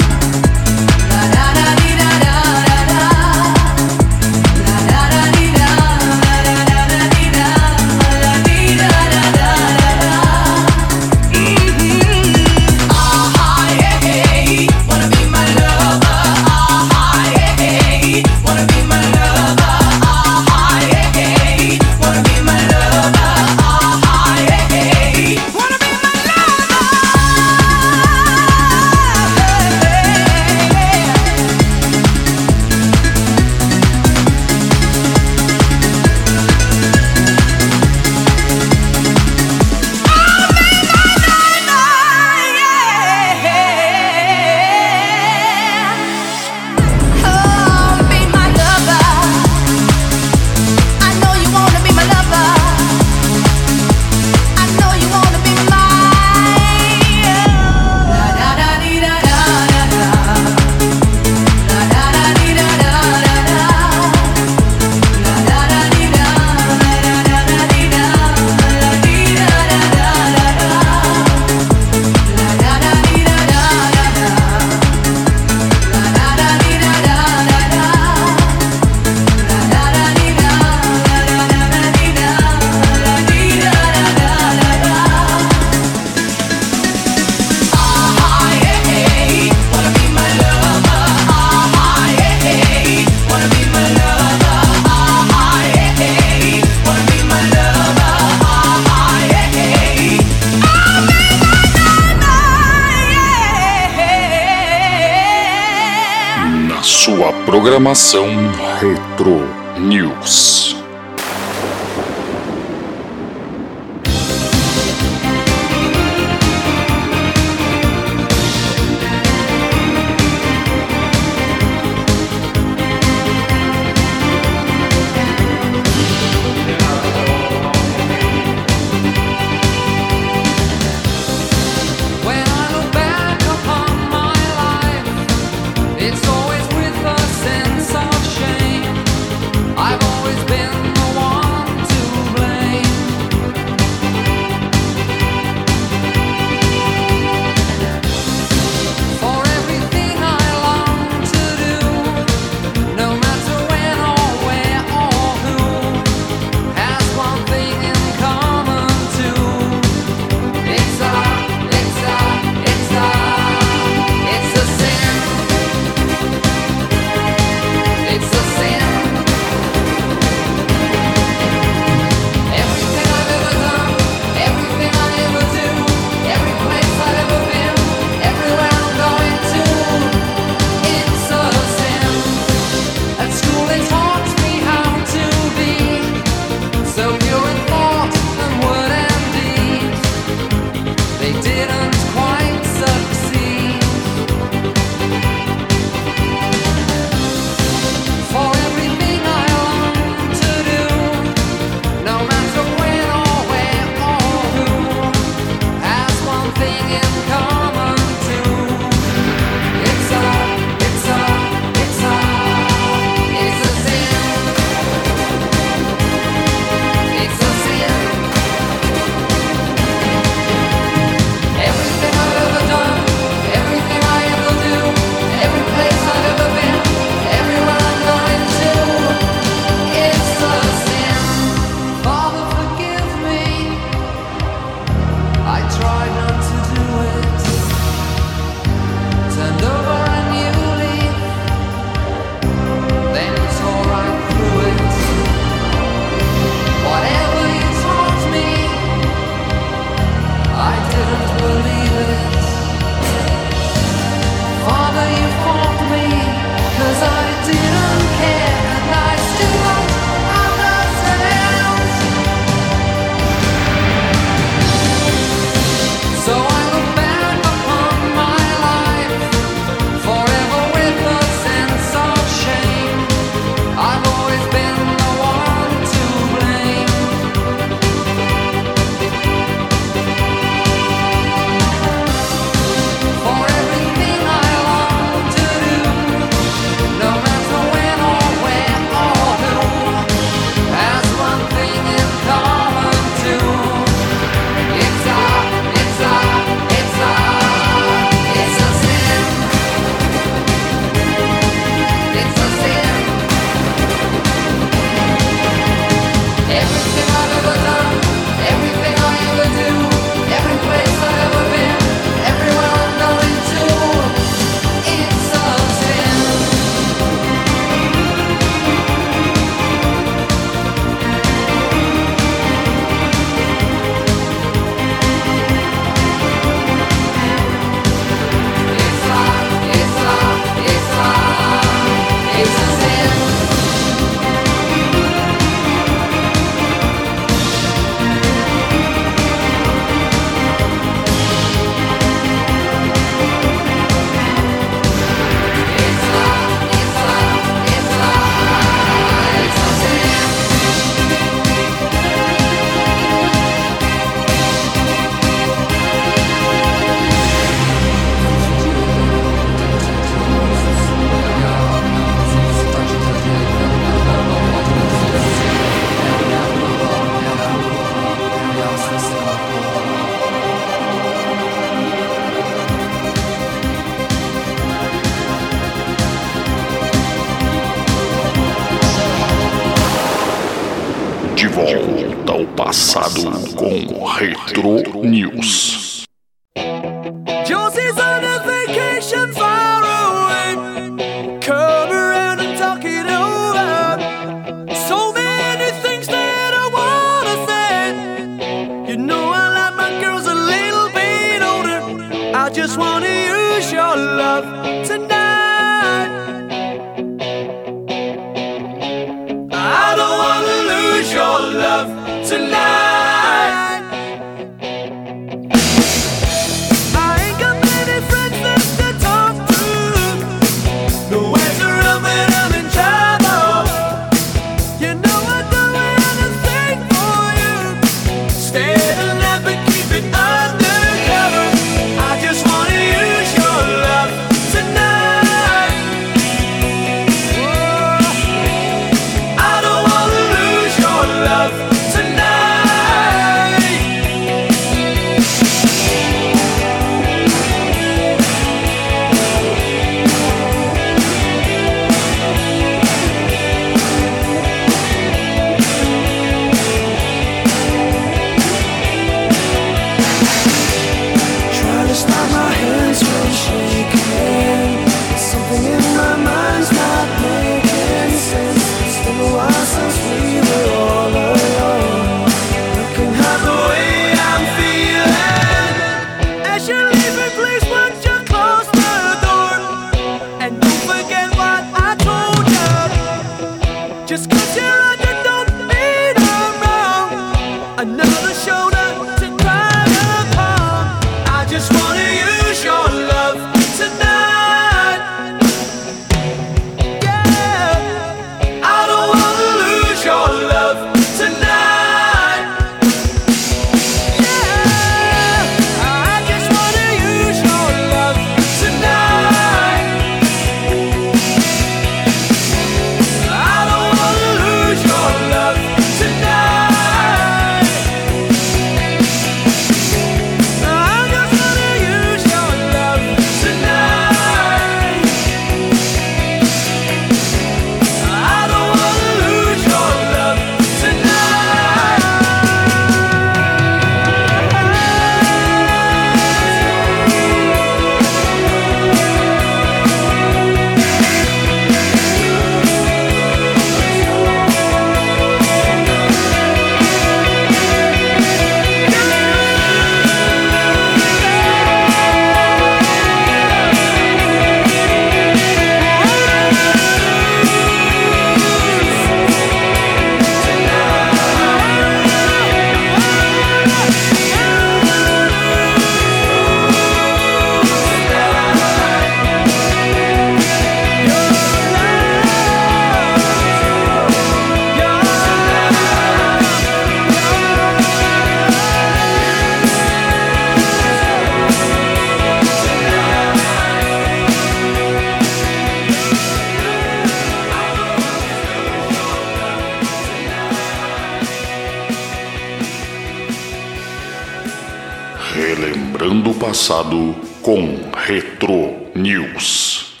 Speaker 8: Passado com Retro News.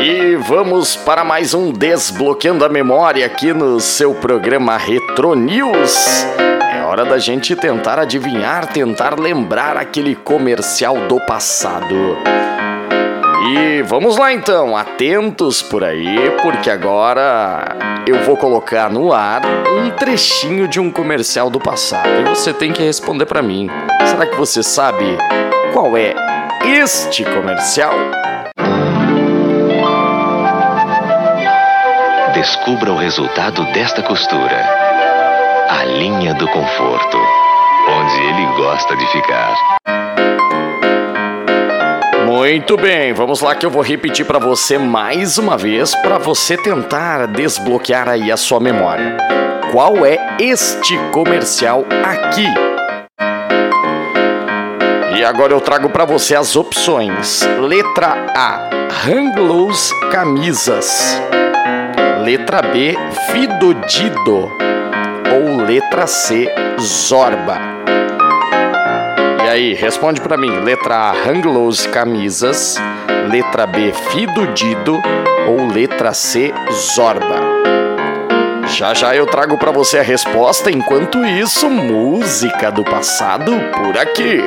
Speaker 6: E vamos para mais um Desbloqueando a Memória aqui no seu programa Retro News. É hora da gente tentar adivinhar, tentar lembrar aquele comercial do passado. E vamos lá então, atentos por aí, porque agora eu vou colocar no ar um trechinho de um comercial do passado e você tem que responder para mim. Será que você sabe qual é este comercial?
Speaker 15: Descubra o resultado desta costura. A linha do conforto, onde ele gosta de ficar.
Speaker 6: Muito bem, vamos lá que eu vou repetir para você mais uma vez para você tentar desbloquear aí a sua memória. Qual é este comercial aqui? Agora eu trago para você as opções. Letra A: Hanglows Camisas. Letra B: Fidodido. Ou letra C: Zorba. E aí, responde pra mim. Letra A, Hanglows Camisas. Letra B, Fido Dido. Ou letra C, Zorba.
Speaker 8: Já já eu trago pra você a resposta, enquanto isso, música do passado por aqui.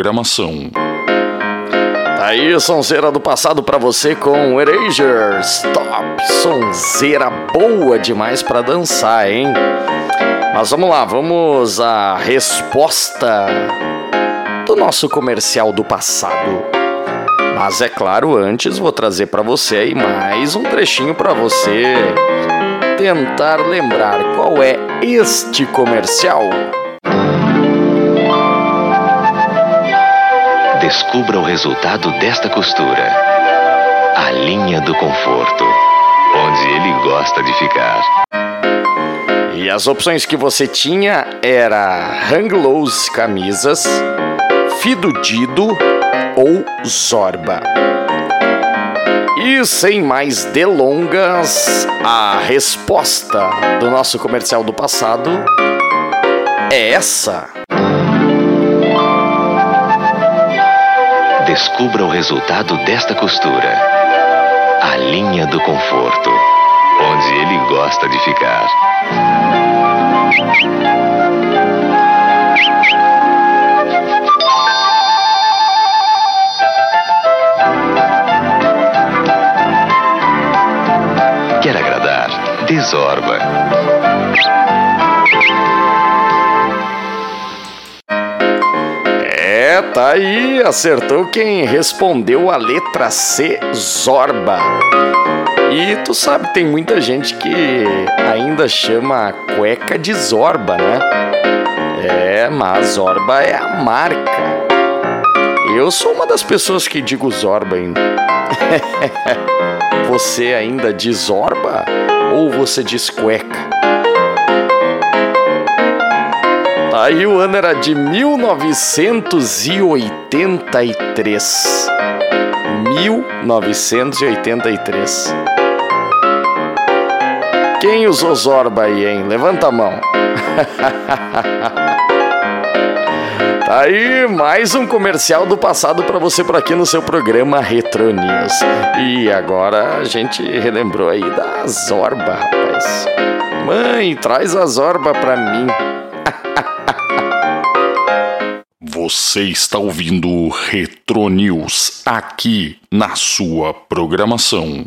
Speaker 11: Programação.
Speaker 8: Tá aí, sonzeira do passado pra você com Erasers. Top, sonzeira boa demais pra dançar, hein? Mas vamos lá, vamos à resposta do nosso comercial do passado. Mas é claro, antes vou trazer pra você aí mais um trechinho pra você tentar lembrar qual é este comercial.
Speaker 15: Descubra o resultado desta costura. A linha do conforto, onde ele gosta de ficar.
Speaker 8: E as opções que você tinha era Hang camisas, Fido Dido ou Zorba. E sem mais delongas, a resposta do nosso comercial do passado é essa.
Speaker 15: Descubra o resultado desta costura. A linha do conforto, onde ele gosta de ficar. Quer agradar? Desorba.
Speaker 8: Tá aí, acertou quem respondeu a letra C, Zorba. E tu sabe, tem muita gente que ainda chama a cueca de Zorba, né? É, mas Zorba é a marca. Eu sou uma das pessoas que digo Zorba ainda. você ainda diz Zorba ou você diz cueca? Aí o ano era de 1983. 1983.
Speaker 6: Quem usou Zorba aí, hein? Levanta a mão. Tá aí mais um comercial do passado para você por aqui no seu programa Retro News. E agora a gente relembrou aí da Zorba, rapaz. Mãe, traz a Zorba pra mim.
Speaker 16: Você está ouvindo Retro News aqui na sua programação.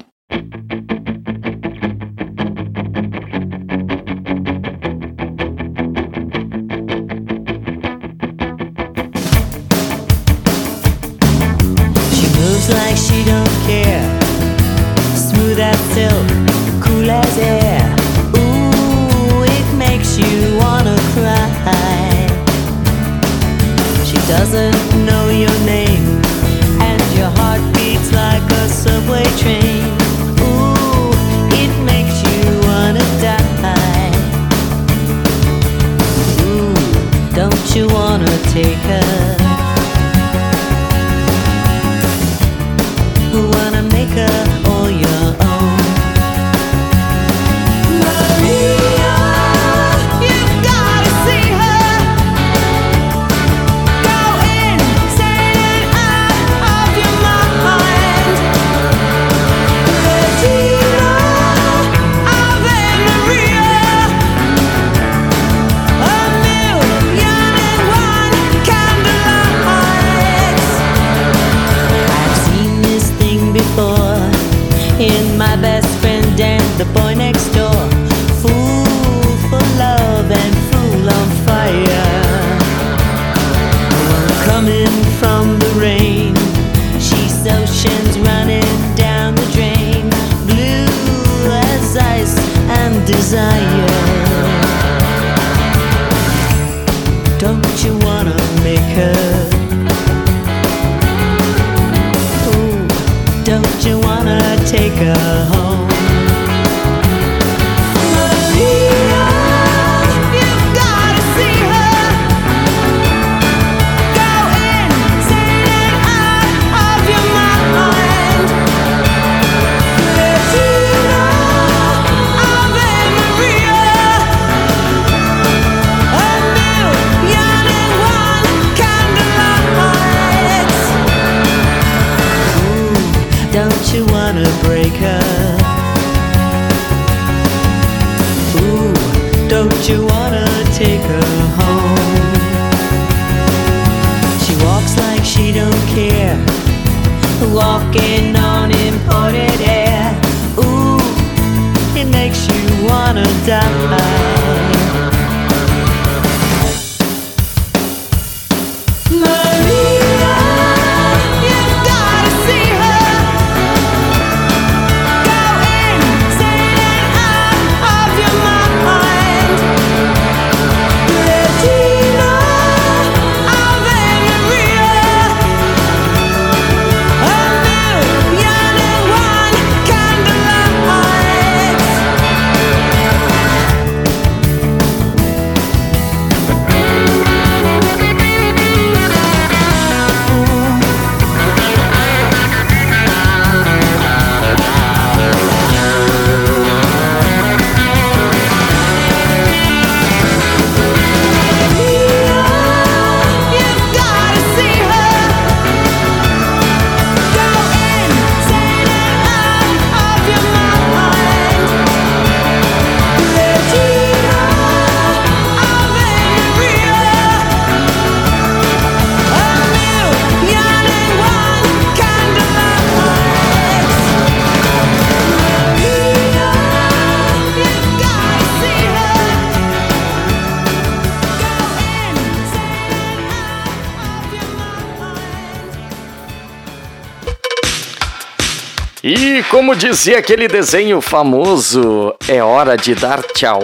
Speaker 6: Dizia aquele desenho famoso, é hora de dar tchau.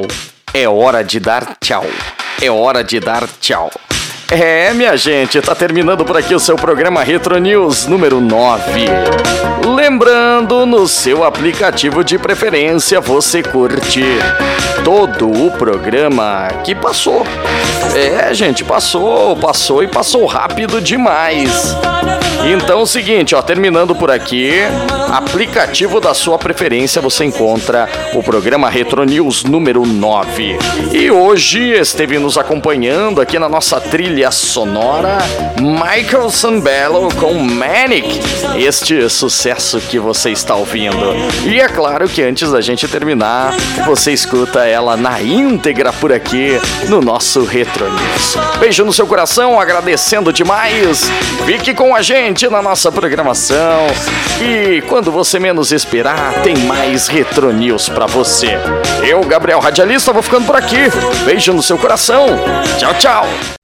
Speaker 6: É hora de dar tchau. É hora de dar tchau. É, minha gente, tá terminando por aqui o seu programa Retro News número 9. Lembrando, no seu aplicativo de preferência você curte todo o programa que passou. É, gente, passou, passou e passou rápido demais. Então é o seguinte, ó, terminando por aqui, aplicativo da sua preferência, você encontra o programa Retro News número 9. E hoje esteve nos acompanhando aqui na nossa trilha sonora Michael Sambello com Manic, este sucesso que você está ouvindo. E é claro que antes da gente terminar, você escuta ela na íntegra por aqui no nosso Retro News. Beijo no seu coração, agradecendo demais. Fique com a gente na nossa programação. E quando você menos esperar, tem mais Retro News pra você. Eu, Gabriel Radialista, vou ficando por aqui. Beijo no seu coração. Tchau, tchau.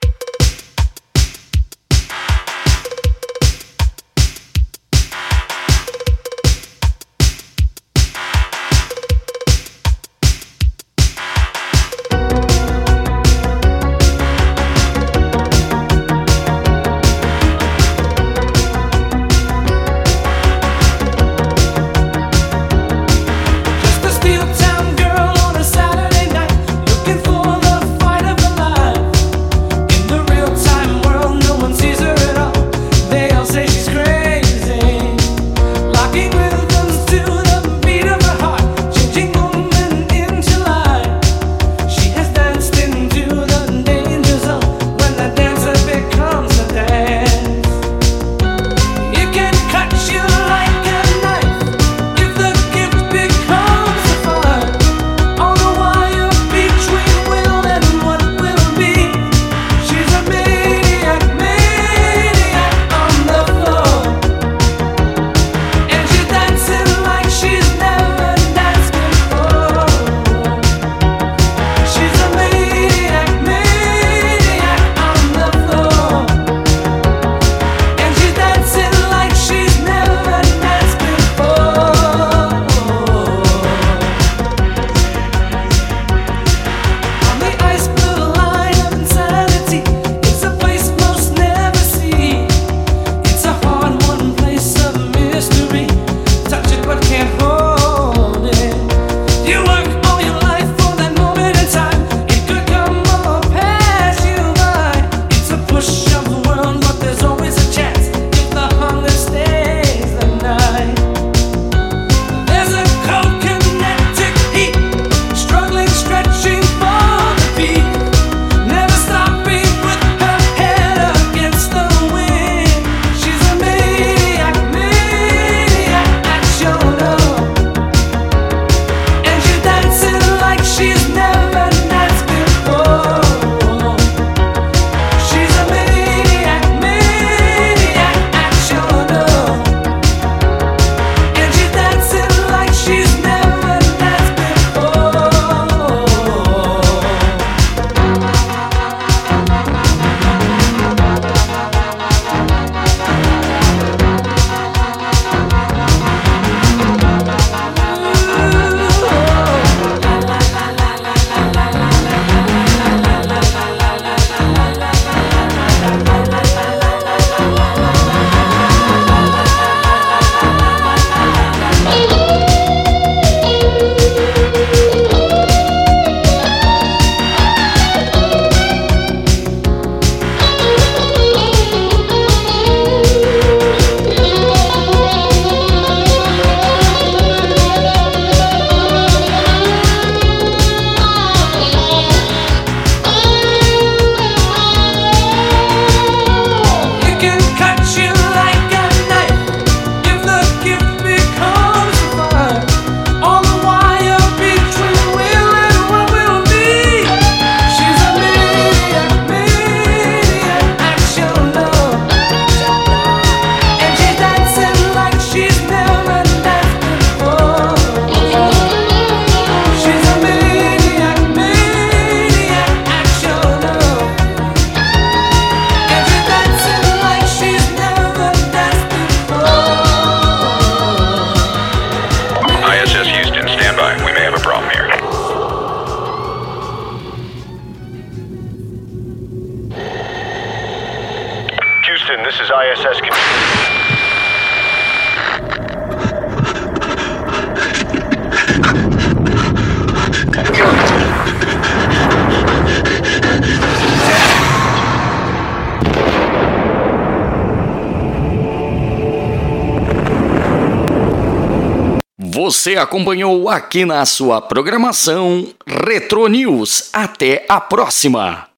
Speaker 6: Você acompanhou aqui na sua programação Retro News. Até a próxima!